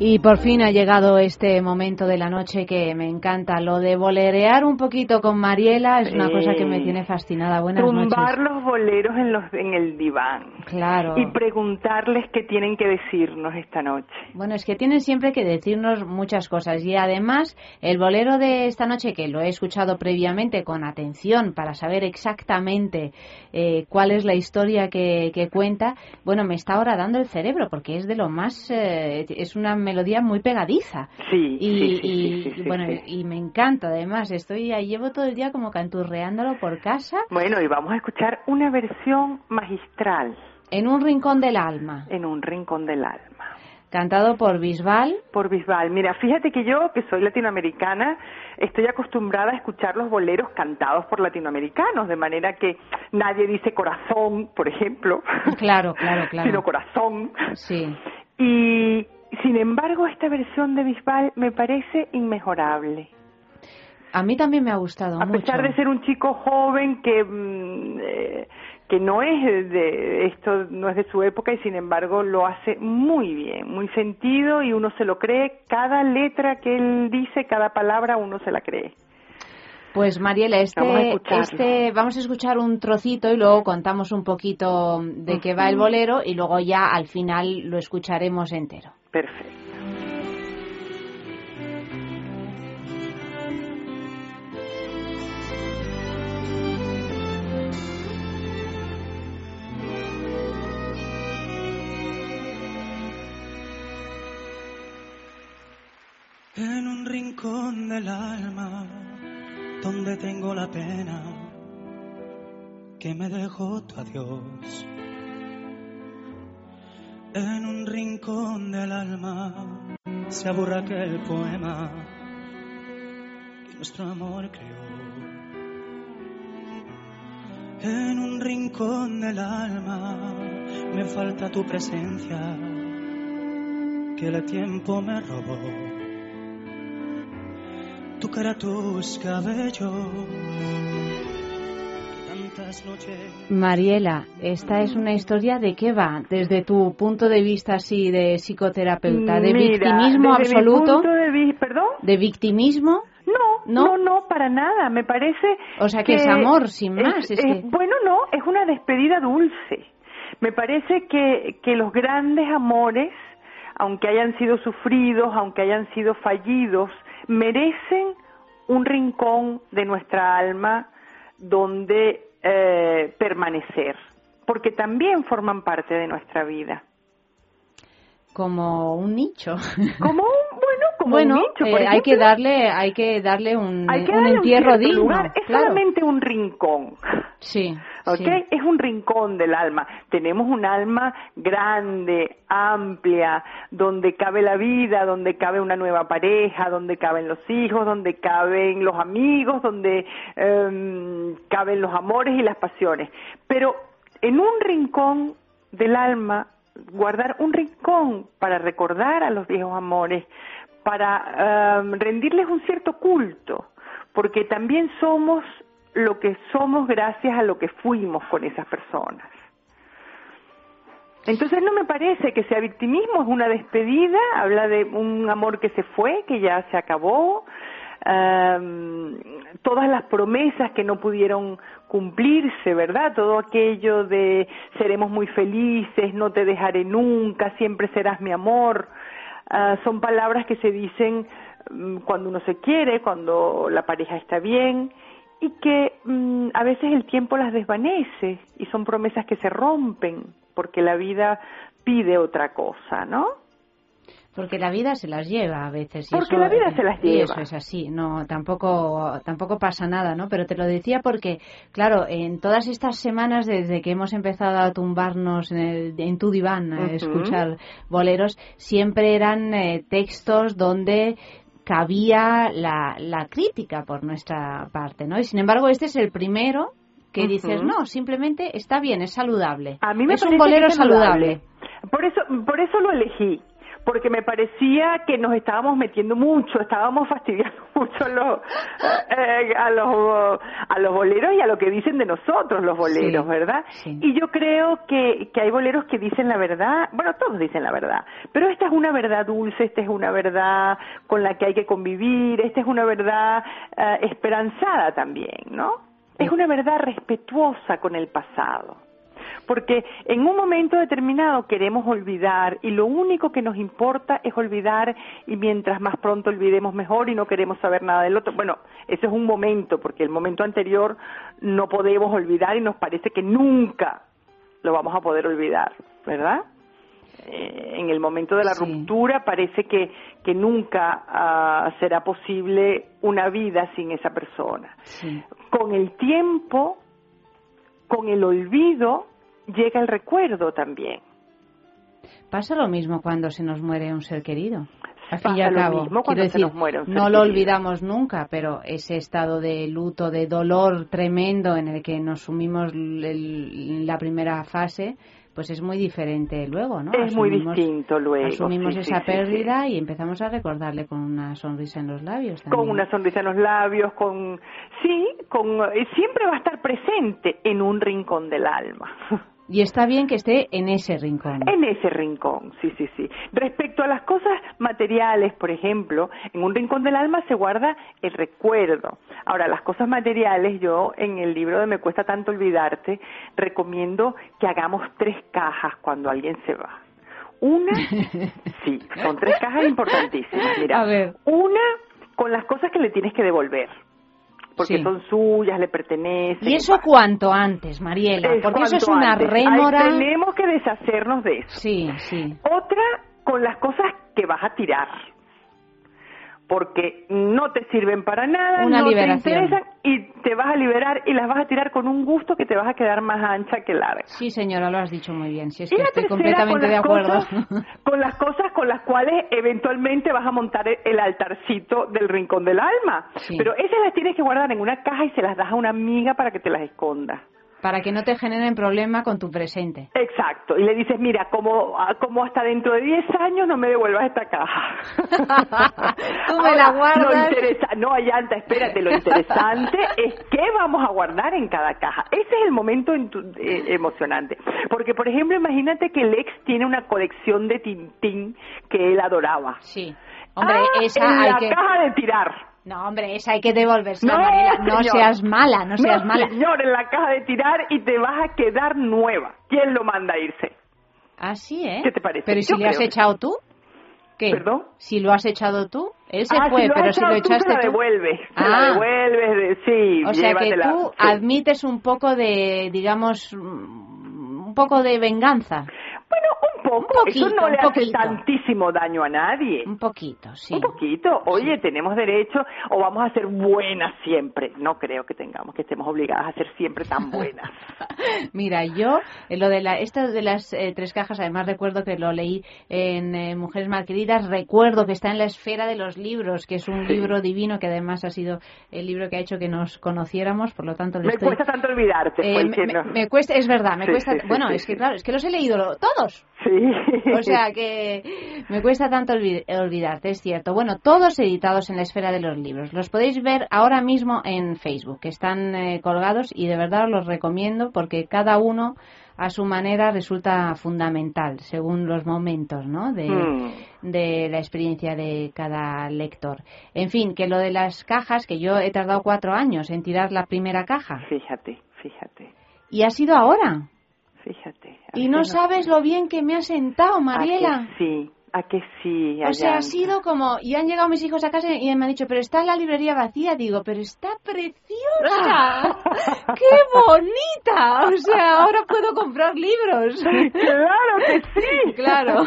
Y por fin ha llegado este momento de la noche que me encanta. Lo de bolerear un poquito con Mariela es una cosa que me tiene fascinada. Buenas Tumbar los boleros en, los, en el diván. Claro. Y preguntarles qué tienen que decirnos esta noche. Bueno, es que tienen siempre que decirnos muchas cosas. Y además, el bolero de esta noche, que lo he escuchado previamente con atención para saber exactamente eh, cuál es la historia que, que, cuenta, bueno, me está ahora dando el cerebro porque es de lo más. Eh, es una melodía muy pegadiza. Sí, y, sí, sí, y, bueno, y me encanta además. Estoy ahí, llevo todo el día como canturreándolo por casa. Bueno, y vamos a escuchar una versión magistral. En un rincón del alma. En un rincón del alma. Cantado por Bisbal. Por Bisbal. Mira, fíjate que yo, que soy latinoamericana, estoy acostumbrada a escuchar los boleros cantados por latinoamericanos, de manera que nadie dice corazón, por ejemplo. Claro, claro, claro. sino corazón. Sí. Y sin embargo, esta versión de Bisbal me parece inmejorable. A mí también me ha gustado a mucho. A pesar de ser un chico joven que mm, eh, que no es de esto no es de su época y sin embargo lo hace muy bien, muy sentido y uno se lo cree cada letra que él dice, cada palabra uno se la cree. Pues Mariela, este vamos a, este, vamos a escuchar un trocito y luego contamos un poquito de qué va el bolero y luego ya al final lo escucharemos entero. Perfecto. En un rincón del alma donde tengo la pena que me dejó tu adiós. En un rincón del alma se aburra aquel poema que nuestro amor creó. En un rincón del alma me falta tu presencia que el tiempo me robó tu cara, tus cabellos. Tantas noches. Mariela, esta es una historia de qué va, desde tu punto de vista así de psicoterapeuta, de Mira, victimismo desde absoluto. Mi punto de vi ¿Perdón? ¿De victimismo? No, ¿No? no, no, para nada. Me parece. O sea que, es amor, sin más. Es, que... Bueno, no, es una despedida dulce. Me parece que, que los grandes amores, aunque hayan sido sufridos, aunque hayan sido fallidos, merecen un rincón de nuestra alma donde eh, permanecer, porque también forman parte de nuestra vida. Como un nicho. Como un, bueno, como bueno, un nicho. por eh, hay que darle, hay que darle un, hay que un darle un entierro digno. lugar. Es claro. solamente un rincón. Sí. ¿ok? sí. Es un rincón del alma. Tenemos un alma grande, amplia, donde cabe la vida, donde cabe una nueva pareja, donde caben los hijos, donde caben los amigos, donde em, caben los amores y las pasiones. Pero en un rincón del alma, guardar un rincón para recordar a los viejos amores, para em, rendirles un cierto culto, porque también somos lo que somos gracias a lo que fuimos con esas personas. Entonces no me parece que sea victimismo, es una despedida, habla de un amor que se fue, que ya se acabó, am, todas las promesas que no pudieron cumplirse, ¿verdad? Todo aquello de seremos muy felices, no te dejaré nunca, siempre serás mi amor, ah, son palabras que se dicen mm, cuando uno se quiere, cuando la pareja está bien y que mm, a veces el tiempo las desvanece y son promesas que se rompen porque la vida pide otra cosa, ¿no? Porque la vida se las lleva a veces. y Porque eso- la vida se las y lleva. eso es así, no, tampoco, tampoco pasa nada, ¿no? Pero te lo decía porque, claro, en todas estas semanas desde que hemos empezado a tumbarnos en, el- en tu diván a escuchar boleros, siempre eran eh, textos donde cabía la, la crítica por nuestra parte, ¿no? Y sin embargo, este es el primero que dices, no, simplemente está bien, es saludable. A mí me es parece un bolero es saludable. Por eso, por eso lo elegí, porque me parecía que nos estábamos metiendo mucho, estábamos fastidiando mucho a los, eh, a los, a los boleros y a lo que dicen de nosotros los boleros, Sí, ¿verdad? sí. Y yo creo que, que hay boleros que dicen la verdad, bueno, todos dicen la verdad, pero esta es una verdad dulce, esta es una verdad con la que hay que convivir, esta es una verdad eh, esperanzada también, ¿no? Es una verdad respetuosa con el pasado. Porque en un momento determinado queremos olvidar y lo único que nos importa es olvidar y mientras más pronto olvidemos mejor y no queremos saber nada del otro. Bueno, ese es un momento porque el momento anterior no podemos olvidar y nos parece que nunca lo vamos a poder olvidar, ¿verdad? Eh, en el momento de la Sí. ruptura parece que, que nunca ah, será posible una vida sin esa persona Sí. con el tiempo, con el olvido, llega el recuerdo también. Pasa lo mismo cuando se nos muere un ser querido. Al fin y al lo cabo, mismo quiero decir, nos muere un ser no lo olvidamos nunca, pero ese estado de luto, de dolor tremendo en el que nos sumimos en la primera fase, pues es muy diferente luego, ¿no? es muy distinto luego. Asumimos sí, esa sí, sí, pérdida y empezamos a recordarle con una sonrisa en los labios también. Con una sonrisa en los labios, con... Sí, con... eh, siempre va a estar presente en un rincón del alma. Y está bien que esté en ese rincón. En ese rincón, sí, sí, sí. Respecto a las cosas materiales, por ejemplo, en un rincón del alma se guarda el recuerdo. Ahora, las cosas materiales, yo en el libro de Me cuesta tanto olvidarte, recomiendo que hagamos tres cajas cuando alguien se va. Una, sí, son tres cajas importantísimas. Mira, A ver. una con las cosas que le tienes que devolver, porque Sí. son suyas, le pertenecen. ¿Y eso cuanto antes, Mariela? Es Porque eso es una antes. Ahí rémora. tenemos que deshacernos de eso. Sí, sí. Otra con las cosas que vas a tirar. Porque no te sirven para nada, Una no liberación. te interesan y te vas a liberar y las vas a tirar con un gusto que te vas a quedar más ancha que larga. Sí, señora, lo has dicho muy bien. Si es Y que estoy completamente de acuerdo. cosas- con las cosas con las cuales eventualmente vas a montar el- el altarcito del rincón del alma. Sí. Pero esas las tienes que guardar en una caja y se las das a una amiga para que te las esconda. Para que no te generen problema con tu presente. Exacto, y le dices, mira, como, ah, como hasta dentro de 10 años no me devuelvas esta caja. Tú me la guardas. Lo interesa, no, Ayanta, espérate, lo interesante es qué vamos a guardar en cada caja. Ese es el momento en tu- eh, emocionante. Porque, por ejemplo, imagínate que el ex tiene una colección de Tintín que él adoraba. Sí. Hombre, Ah, esa en hay la que... caja de tirar. No, hombre, esa hay que devolvérsela, No. No señor. seas mala, no seas mala. señor, en la caja de tirar y te vas a quedar nueva. ¿Quién lo manda a irse? Ah, sí, ¿eh? ¿Qué te parece? Pero ¿y si Yo le has creo que echado tú? ¿Qué? ¿Perdón? Si lo has echado tú, él se ah, fue, si pero si lo echado tú, echaste se la tú. devuelves. Se Ah. la devuelves, de- sí. O sea que tú sí. admites un poco de, digamos, un poco de venganza. Bueno, un poco. Un poquito, Eso no un le hace poquito. tantísimo daño a nadie. Un poquito, sí. Un poquito. Oye, tenemos derecho o vamos a ser buenas siempre. No creo que tengamos que estemos obligadas a ser siempre tan buenas. Mira, yo, eh, lo de la, esto de las eh, tres cajas, además recuerdo que lo leí en eh, Mujeres Malqueridas, recuerdo que está en la esfera de los libros, que es un Sí. libro divino, que además ha sido el libro que ha hecho que nos conociéramos, por lo tanto Me estoy... cuesta tanto olvidarte, Eh, me, cuesta, es verdad, me Sí, cuesta. bueno, es que claro, es que los he leído lo- todos. Sí. O sea que me cuesta tanto olvi- olvidarte, es cierto. Bueno, todos editados en la esfera de los libros. Los podéis ver ahora mismo en Facebook, que están eh, colgados y de verdad os los recomiendo porque cada uno a su manera resulta fundamental según los momentos, ¿no? De, Mm. de la experiencia de cada lector. En fin, que lo de las cajas, que yo he tardado cuatro años en tirar la primera caja Fíjate, fíjate, y ha sido ahora. Fíjate. Y no sabes lo bien que me ha sentado, Mariela. ¿A que sí? ¿A que sí? O sea, ha sido como, y han llegado mis hijos a casa y me han dicho, pero está la librería vacía. Digo, pero está preciosa. ¡Qué bonita! O sea, ahora puedo comprar libros. ¡Claro que sí! Claro.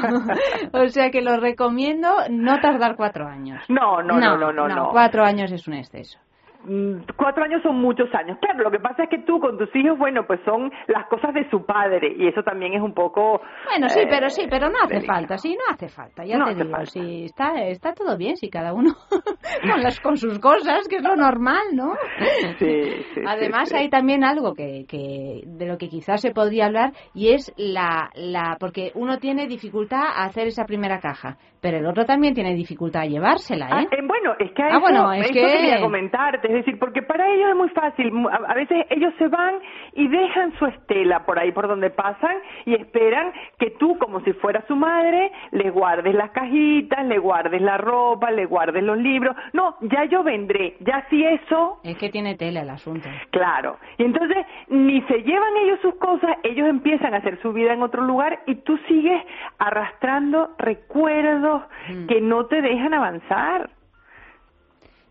O sea que lo recomiendo no tardar cuatro años. No, no, no, no, no, no. Cuatro años es un exceso. Mm, Cuatro años son muchos años. Claro, lo que pasa es que tú con tus hijos, bueno, pues son las cosas de su padre y eso también es un poco... Bueno, sí, eh, pero sí, pero no hace delicado. falta, sí, no hace falta, ya No te digo, falta. sí, está, está todo bien, si cada uno con, las, con sus cosas, que es lo normal, ¿no? Sí, sí, Además sí, sí. hay también algo que, que de lo que quizás se podría hablar y es la, la porque uno tiene dificultad a hacer esa primera caja, pero el otro también tiene dificultad a llevársela, Ah, ¿eh? eh, bueno, es que a Ah, eso, bueno, es eso que- quería comentarte, es decir, porque para ellos es muy fácil, a, veces ellos se van y dejan su estela por ahí por donde pasan y esperan que tú, como si fueras su madre, le guardes las cajitas, le guardes la ropa, le guardes los libros. No, ya yo vendré, ya si eso, Es que tiene tela el asunto. claro. Y entonces ni se llevan ellos sus cosas, ellos empiezan a hacer su vida en otro lugar y tú sigues arrastrando recuerdos Mm. que no te dejan avanzar.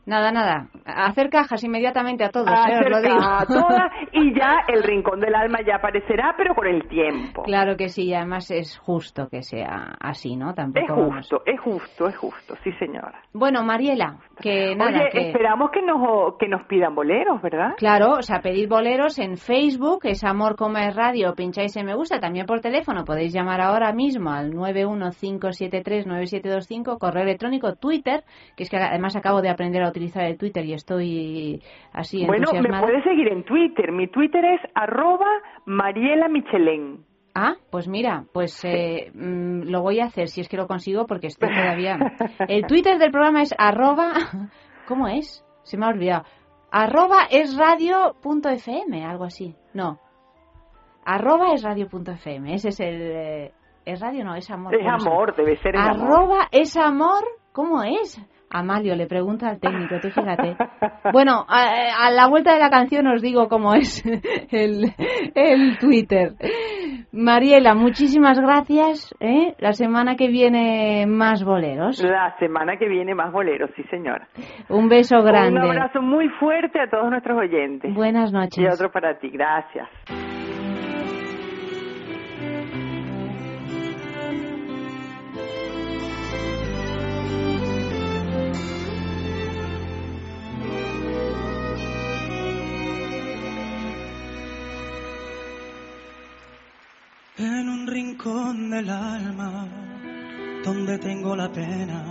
Nada, nada, hacer cajas inmediatamente a todos, ¿eh? os lo acerca digo. a todas y ya el rincón del alma ya aparecerá, pero con el tiempo. Claro que sí, y además es justo que sea así, ¿no? Es Tampoco vamos- justo, es justo, es justo, sí señora. Bueno, Mariela, que nada, Oye, que... esperamos que nos, que nos pidan boleros, ¿verdad? Claro, o sea, pedid boleros en Facebook, es Amor Como es Radio, pincháis en me gusta, también por teléfono, podéis llamar ahora mismo al 915739725, correo electrónico, Twitter, que es que además acabo de aprender a utilizar el Twitter y estoy así Bueno, me puedes seguir en Twitter. Mi Twitter es arroba Mariela Michelén. Ah, pues mira, pues eh, mm, lo voy a hacer si es que lo consigo porque estoy todavía... El Twitter del programa es arroba... ¿Cómo es? Se me ha olvidado. Arroba es radio.fm, algo así. No. Arroba es radio.fm. Ese es el... eh, ¿Es radio? No, es amor. Es ¿cómo se- amor, debe ser el amor. Arroba es amor. ¿Cómo es? Amalio le pregunta al técnico, tú fíjate. Bueno, a, a la vuelta de la canción os digo cómo es el, el Twitter. Mariela, muchísimas gracias. ¿eh? La semana que viene más boleros. La semana que viene más boleros, sí señora. Un beso grande. Un abrazo muy fuerte a todos nuestros oyentes. Buenas noches. Y otro para ti, gracias. En un rincón del alma donde tengo la pena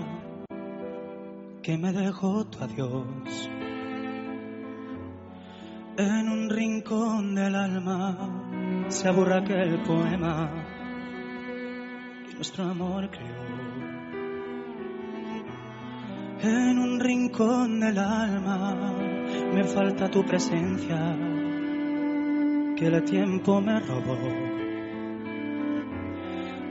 que me dejó tu adiós. En un rincón del alma se aburra aquel poema que nuestro amor creó. En un rincón del alma me falta tu presencia que el tiempo me robó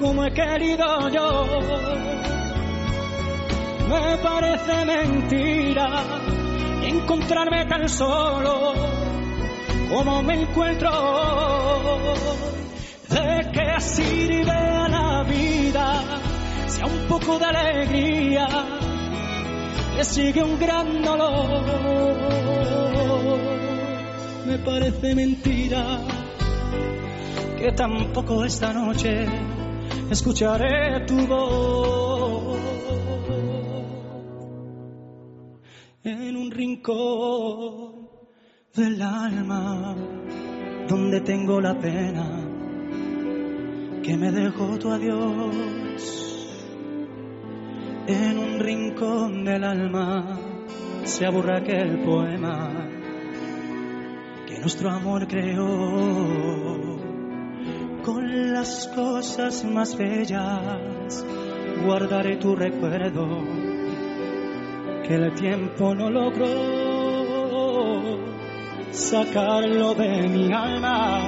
como he querido yo. Me parece mentira encontrarme tan solo como me encuentro. ¿De qué sirve a la vida si a un poco de alegría le sigue un gran dolor? Me parece mentira que tampoco esta noche escucharé tu voz en un rincón del alma donde tengo la pena que me dejó tu adiós. En un rincón del alma se aburra aquel poema que nuestro amor creó con las cosas más bellas. Guardaré tu recuerdo que el tiempo no logró sacarlo de mi alma.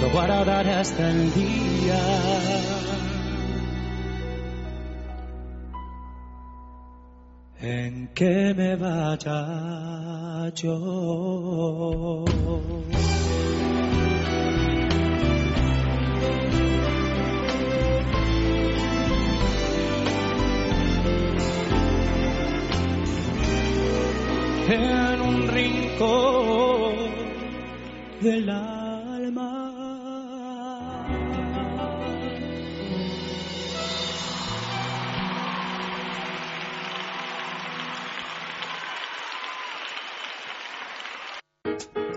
Lo guardaré hasta el día. En que me vaya yo en un rincón del alma.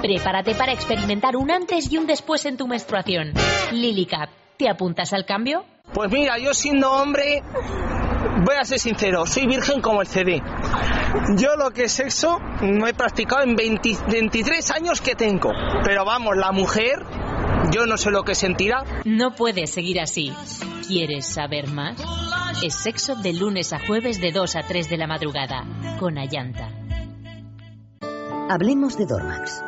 Prepárate para experimentar un antes y un después en tu menstruación. Lily Cap. ¿Te apuntas al cambio? Pues mira, yo siendo hombre, voy a ser sincero, soy virgen como el CD. Yo lo que es sexo no he practicado en 20 23 años que tengo. Pero vamos, la mujer, yo no sé lo que sentirá. No puedes seguir así. ¿Quieres saber más? Es sexo de lunes a jueves de 2 a 3 de la madrugada, con Ayanta. Hablemos de Dormax.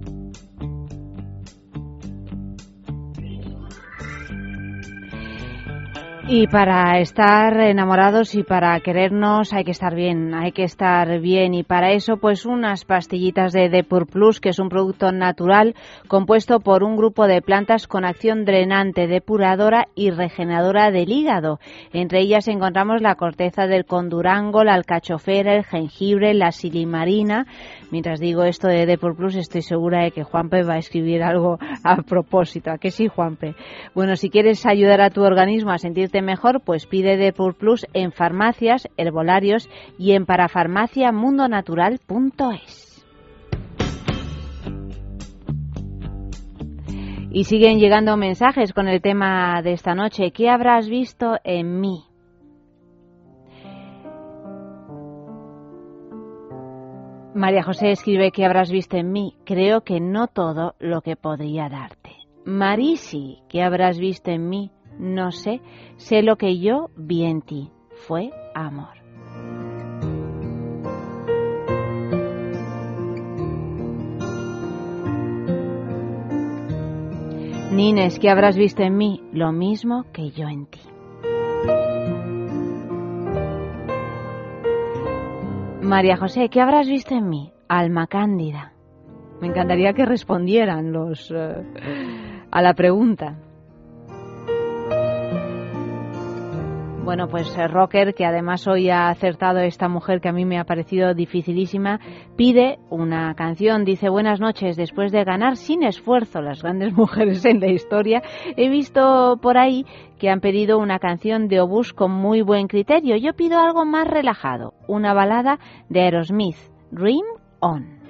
Y para estar enamorados y para querernos hay que estar bien, hay que estar bien y para eso pues unas pastillitas de Depur Plus que es un producto natural compuesto por un grupo de plantas con acción drenante, depuradora y regeneradora del hígado. Entre ellas encontramos la corteza del condurango, la alcachofera, el jengibre, la silimarina. Mientras digo esto de Depur Plus estoy segura de que Juanpe va a escribir algo a propósito. ¿A que sí, Juanpe? Bueno, si quieres ayudar a tu organismo a sentirte mejor, pues pide Depur Plus en farmacias, herbolarios y en parafarmaciamundonatural.es. Y siguen llegando mensajes con el tema de esta noche. ¿Qué habrás visto en mí? María José escribe que habrás visto en mí. Creo que no todo lo que podría darte. Marisi, que habrás visto en mí. No sé, sé lo que yo vi en ti. Fue amor. Nines, que habrás visto en mí? Lo mismo que yo en ti. María José, ¿qué habrás visto en mí? Alma cándida. Me encantaría que respondieran los eh, a la pregunta. Bueno, pues eh, Rocker, que además hoy ha acertado esta mujer que a mí me ha parecido dificilísima, pide una canción. Dice, buenas noches, después de ganar sin esfuerzo las grandes mujeres en la historia, he visto por ahí que han pedido una canción de obús con muy buen criterio. Yo pido algo más relajado, una balada de Aerosmith, Dream On.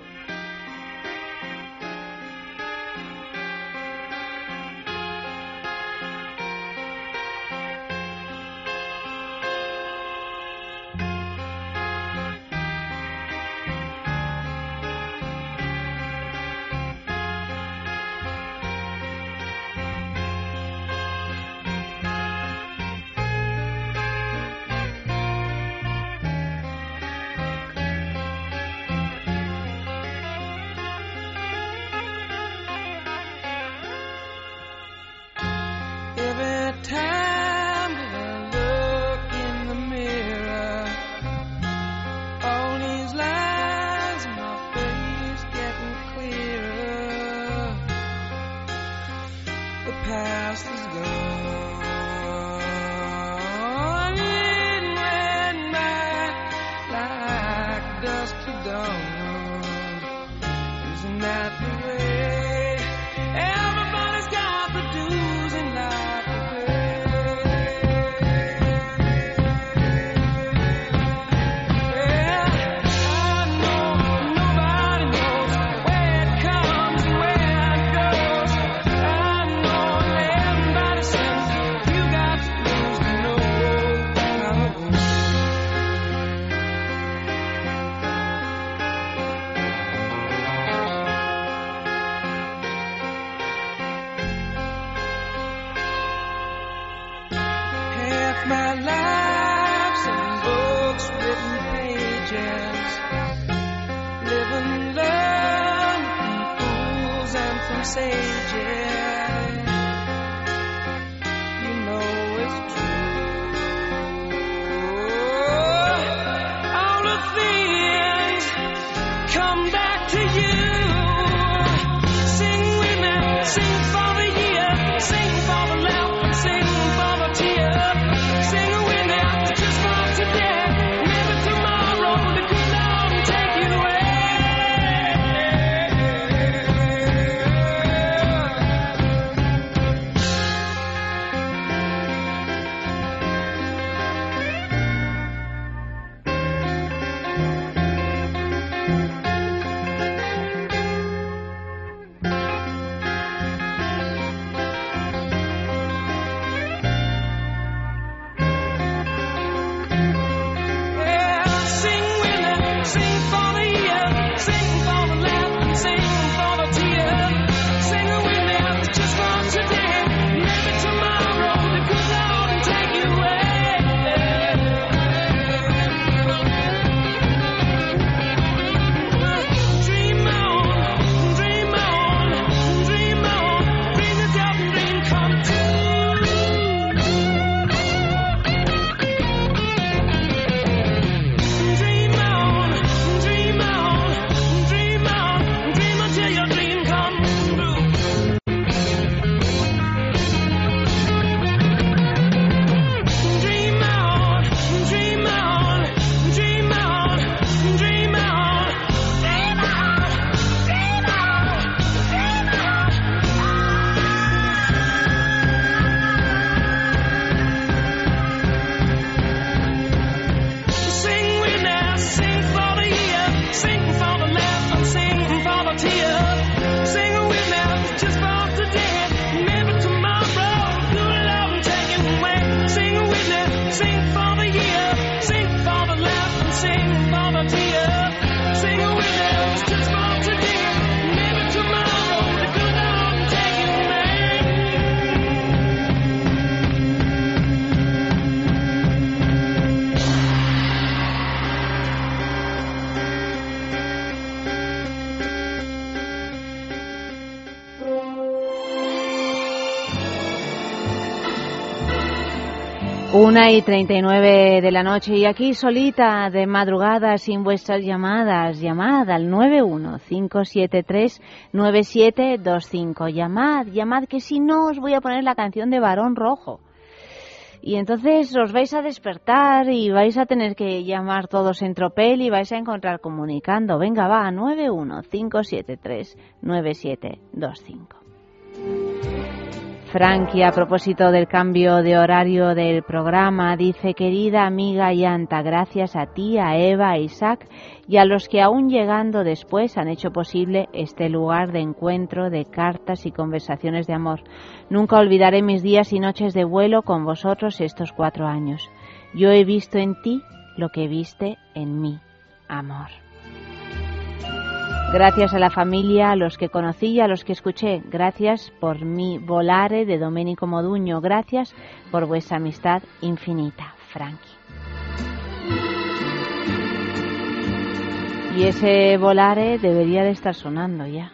Una y treinta y nueve de la noche y aquí solita de madrugada sin vuestras llamadas. Llamad al 915739725. Llamad, llamad que si no os voy a poner la canción de Varón Rojo. Y entonces os vais a despertar y vais a tener que llamar todos en tropel y vais a encontrar comunicando. Venga, va, 915739725. Frankie, a propósito del cambio de horario del programa, dice, querida amiga Yanta, gracias a ti, a Eva, a Isaac y a los que aún llegando después han hecho posible este lugar de encuentro, de cartas y conversaciones de amor. Nunca olvidaré mis días y noches de vuelo con vosotros estos cuatro años. Yo he visto en ti lo que viste en mí, amor. Gracias a la familia, a los que conocí y a los que escuché. Gracias por mi volare de Domenico Moduño. Gracias por vuestra amistad infinita, Frankie. Y ese volare debería de estar sonando ya.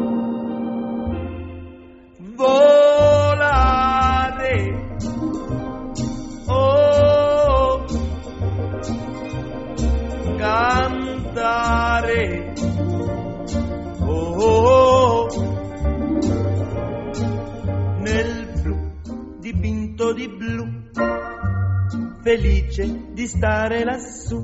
volare. Oh, cantare. Oh, nel blu dipinto di blu, felice di stare lassù.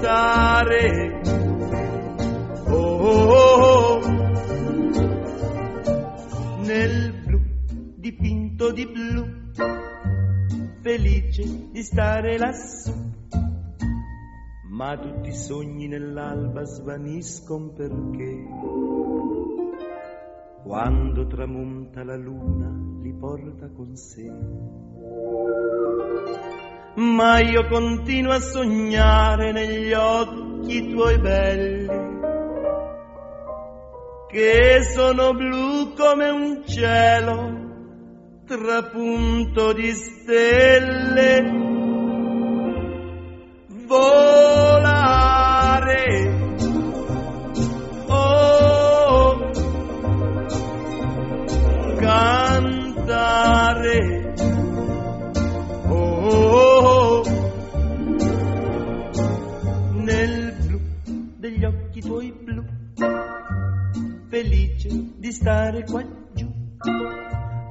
cantare. Oh, oh, oh, nel dipinto di blu, felice di stare lassù. Ma tutti i sogni nell'alba svaniscono perché quando tramonta la luna li porta con sé. Ma io continuo a sognare negli occhi tuoi belli che sono blu come un cielo trapunto di stelle,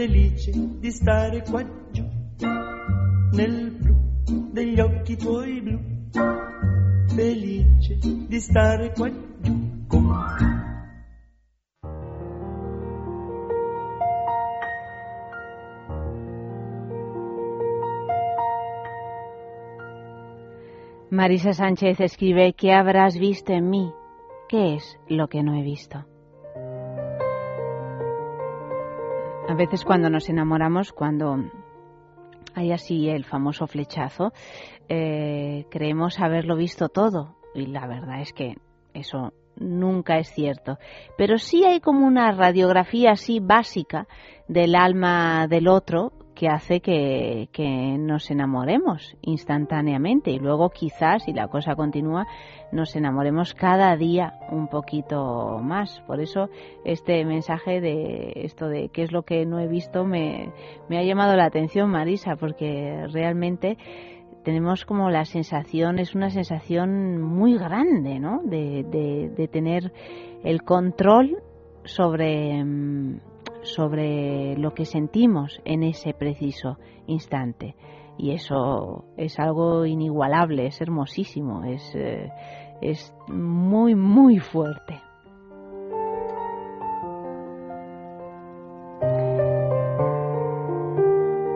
Felice di stare qua giù. Nel blu degli occhi tuoi blu, felice di stare qua giù con te. Marisa Sánchez escribe, ¿qué habrás visto en mí? ¿Qué es lo que no he visto? A veces cuando nos enamoramos, cuando hay así el famoso flechazo, eh, creemos haberlo visto todo y la verdad es que eso nunca es cierto. Pero sí hay como una radiografía así básica del alma del otro que hace que, nos enamoremos instantáneamente y luego quizás, si la cosa continúa, nos enamoremos cada día un poquito más. Por eso este mensaje de esto de qué es lo que no he visto me, me ha llamado la atención, Marisa, porque realmente tenemos como la sensación, es una sensación muy grande, ¿no? De, de, de tener el control sobre, mm, sobre lo que sentimos en ese preciso instante. Y eso es algo inigualable, es hermosísimo, es, eh, es muy, muy fuerte.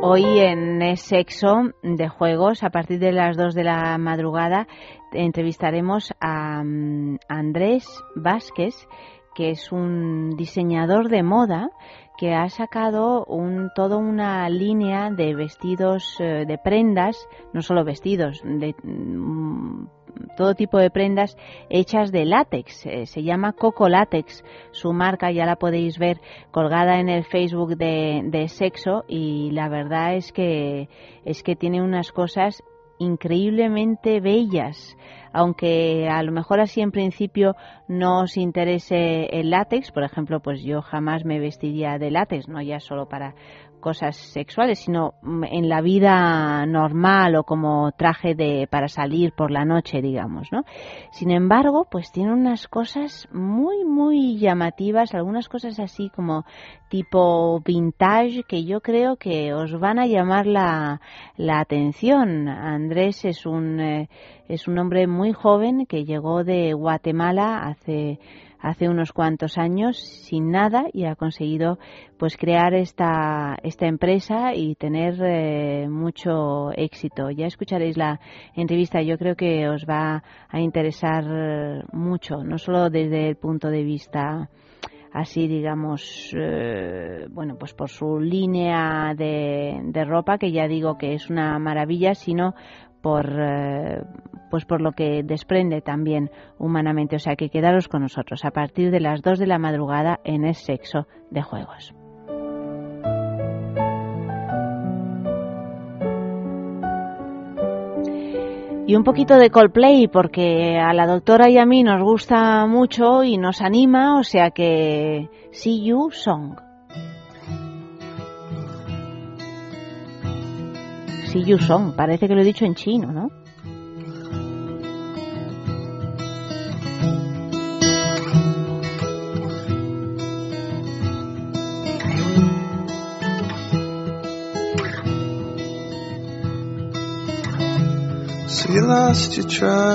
Hoy en Sexo de Juegos, a partir de las 2 de la madrugada, entrevistaremos a mm, Andrés Vázquez, que es un diseñador de moda que ha sacado un, toda una línea de vestidos, eh, de prendas, no solo vestidos, de mm, todo tipo de prendas hechas de látex. Eh, se llama Coco Látex. Su marca ya la podéis ver colgada en el Facebook de, de Sexo y la verdad es que es que tiene unas cosas increíblemente bellas aunque a lo mejor así en principio no os interese el látex, por ejemplo, pues yo jamás me vestiría de látex, no ya solo para cosas sexuales, sino mm, en la vida normal o como traje de para salir por la noche, digamos, ¿no? Sin embargo, pues tiene unas cosas muy muy llamativas, algunas cosas así como tipo vintage que yo creo que os van a llamar la, la atención. Andrés es un eh, es un hombre muy joven que llegó de Guatemala hace hace unos cuantos años sin nada y ha conseguido pues crear esta, esta empresa y tener eh, mucho éxito. Ya escucharéis la entrevista, yo creo que os va a interesar mucho, no solo desde el punto de vista así digamos eh, bueno pues por su línea de, de, ropa que ya digo que es una maravilla sino por, eh, pues por lo que desprende también humanamente. O sea que quedaros con nosotros a partir de las 2 de la madrugada en el sexo de juegos. Y un poquito de Coldplay porque a la doctora y a mí nos gusta mucho y nos anima, o sea que See You Song. Si Song. Parece que lo he dicho en chino, ¿no? So you lost your trust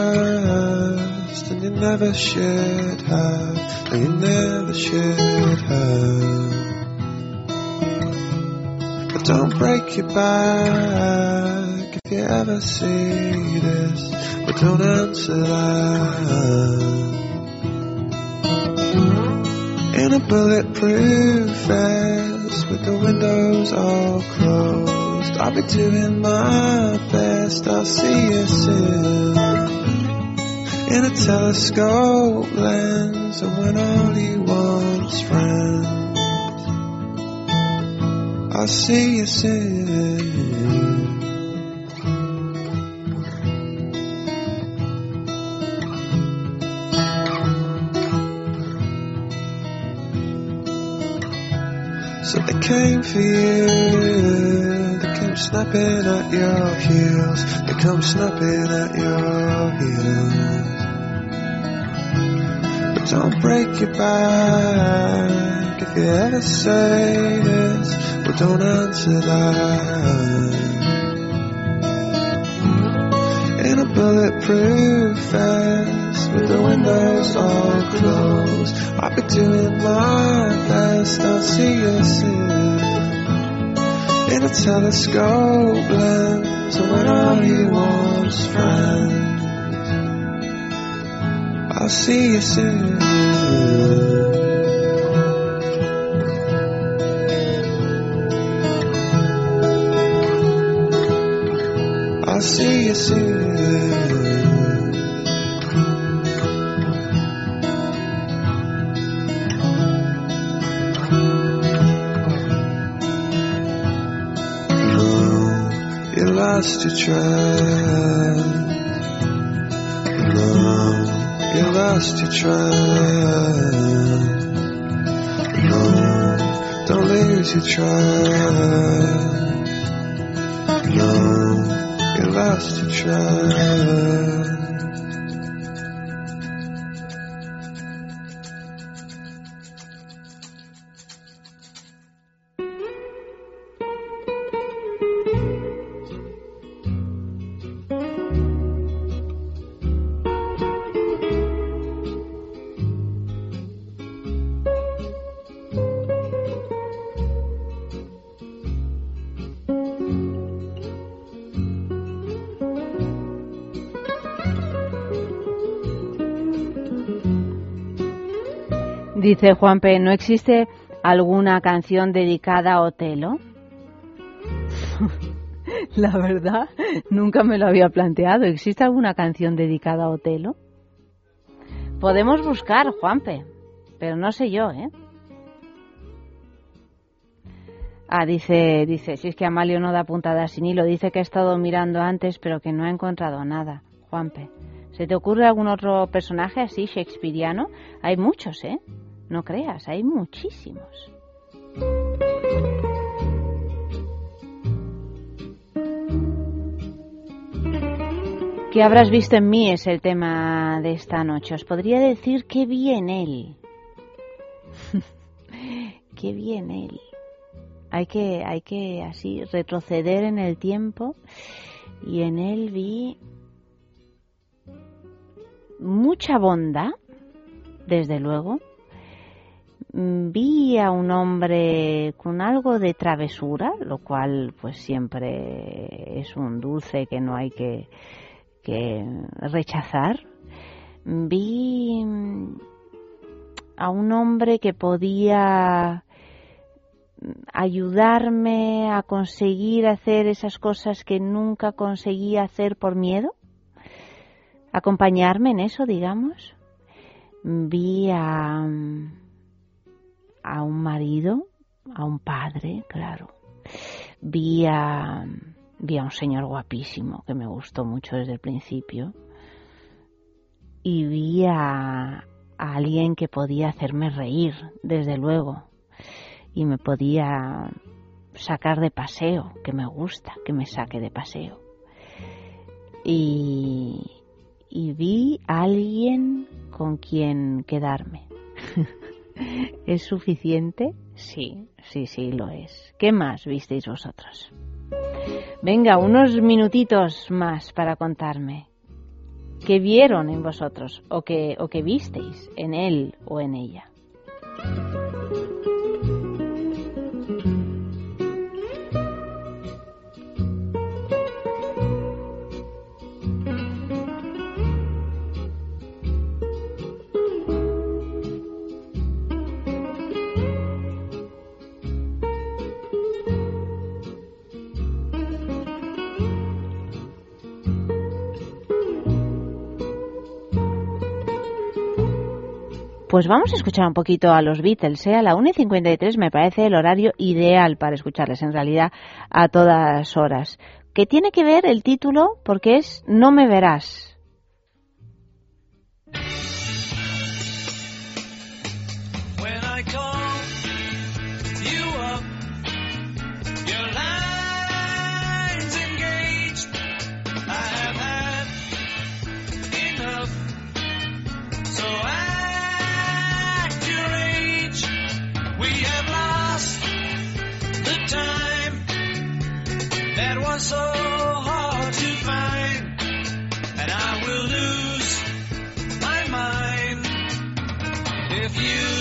and you never should have, and you never should have. Don't break your back if you ever see this, but don't answer that. In a bulletproof vest with the windows all closed, I'll be doing my best. I'll see you soon. In a telescope lens, and when all he wants friends. I'll see you soon. So they came for you, they came snapping at your heels, they come snapping at your heels. But don't break your back if you ever say this. Well, don't answer that. In a bulletproof vest with the windows all closed. I'll be doing my best. I'll see you soon. In a telescope lens, So when all you was friends. I'll see you soon. Lost your trust. No, you lost your trust. No, don't lose your trust. No, you lost your trust. Dice Juanpe, ¿no existe alguna canción dedicada a Otelo? La verdad, nunca me lo había planteado. ¿Existe alguna canción dedicada a Otelo? Podemos buscar, Juanpe, pero no sé yo, ¿eh? Ah, dice, dice, si es que Amalio no da puntadas sin hilo, dice que ha estado mirando antes, pero que no ha encontrado nada, Juanpe. ¿Se te ocurre algún otro personaje así, shakespeariano? Hay muchos, ¿eh? No creas, hay muchísimos. ¿Qué habrás visto en mí? Es el tema de esta noche. Os podría decir qué vi en él. qué vi en él. Hay que, hay que así retroceder en el tiempo y en él vi mucha bondad, desde luego. Vi a un hombre con algo de travesura, lo cual pues siempre es un dulce que no hay que, rechazar. Vi a un hombre que podía ayudarme a conseguir hacer esas cosas que nunca conseguía hacer por miedo, acompañarme en eso, digamos. Vi a, a un marido, a un padre, claro. Vi a, vi a un señor guapísimo que me gustó mucho desde el principio. Y vi a, alguien que podía hacerme reír, desde luego y me podía sacar de paseo, que me gusta que me saque de paseo. Y, y vi a alguien con quien quedarme. ¿Es suficiente? Sí, sí, sí, lo es. ¿Qué más visteis vosotros? Venga, unos minutitos más para contarme. ¿Qué vieron en vosotros o que, o que visteis en él o en ella? Pues vamos a escuchar un poquito a los Beatles. ¿eh? A la 1 y 53 me parece el horario ideal para escucharles, en realidad, a todas horas. ¿Qué tiene que ver el título? Porque es No me verás. You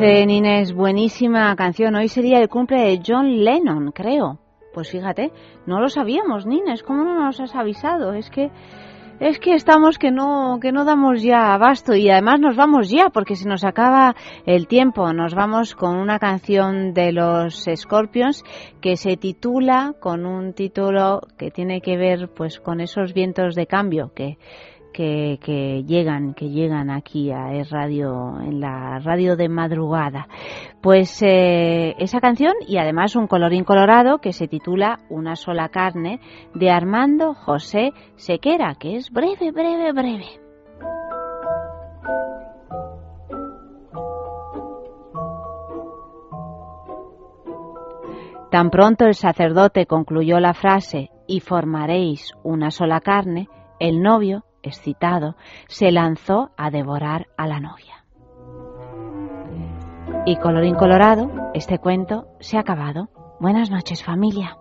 Dice Nines, buenísima canción. Hoy sería el cumple de John Lennon, creo. Pues fíjate, no lo sabíamos, Nines. ¿Cómo no nos has avisado? Es que es que estamos que no que no damos ya abasto y además nos vamos ya porque se nos acaba el tiempo. Nos vamos con una canción de los Scorpions que se titula con un título que tiene que ver pues con esos vientos de cambio que que, llegan, que llegan aquí a Es Radio, en la radio de madrugada. Pues eh, esa canción y además un colorín colorado que se titula Una sola carne de Armando José Sequera, que es breve, breve, breve. Tan pronto el sacerdote concluyó la frase y formaréis una sola carne, el novio, excitado, se lanzó a devorar a la novia. Y colorín colorado, este cuento se ha acabado. Buenas noches familia.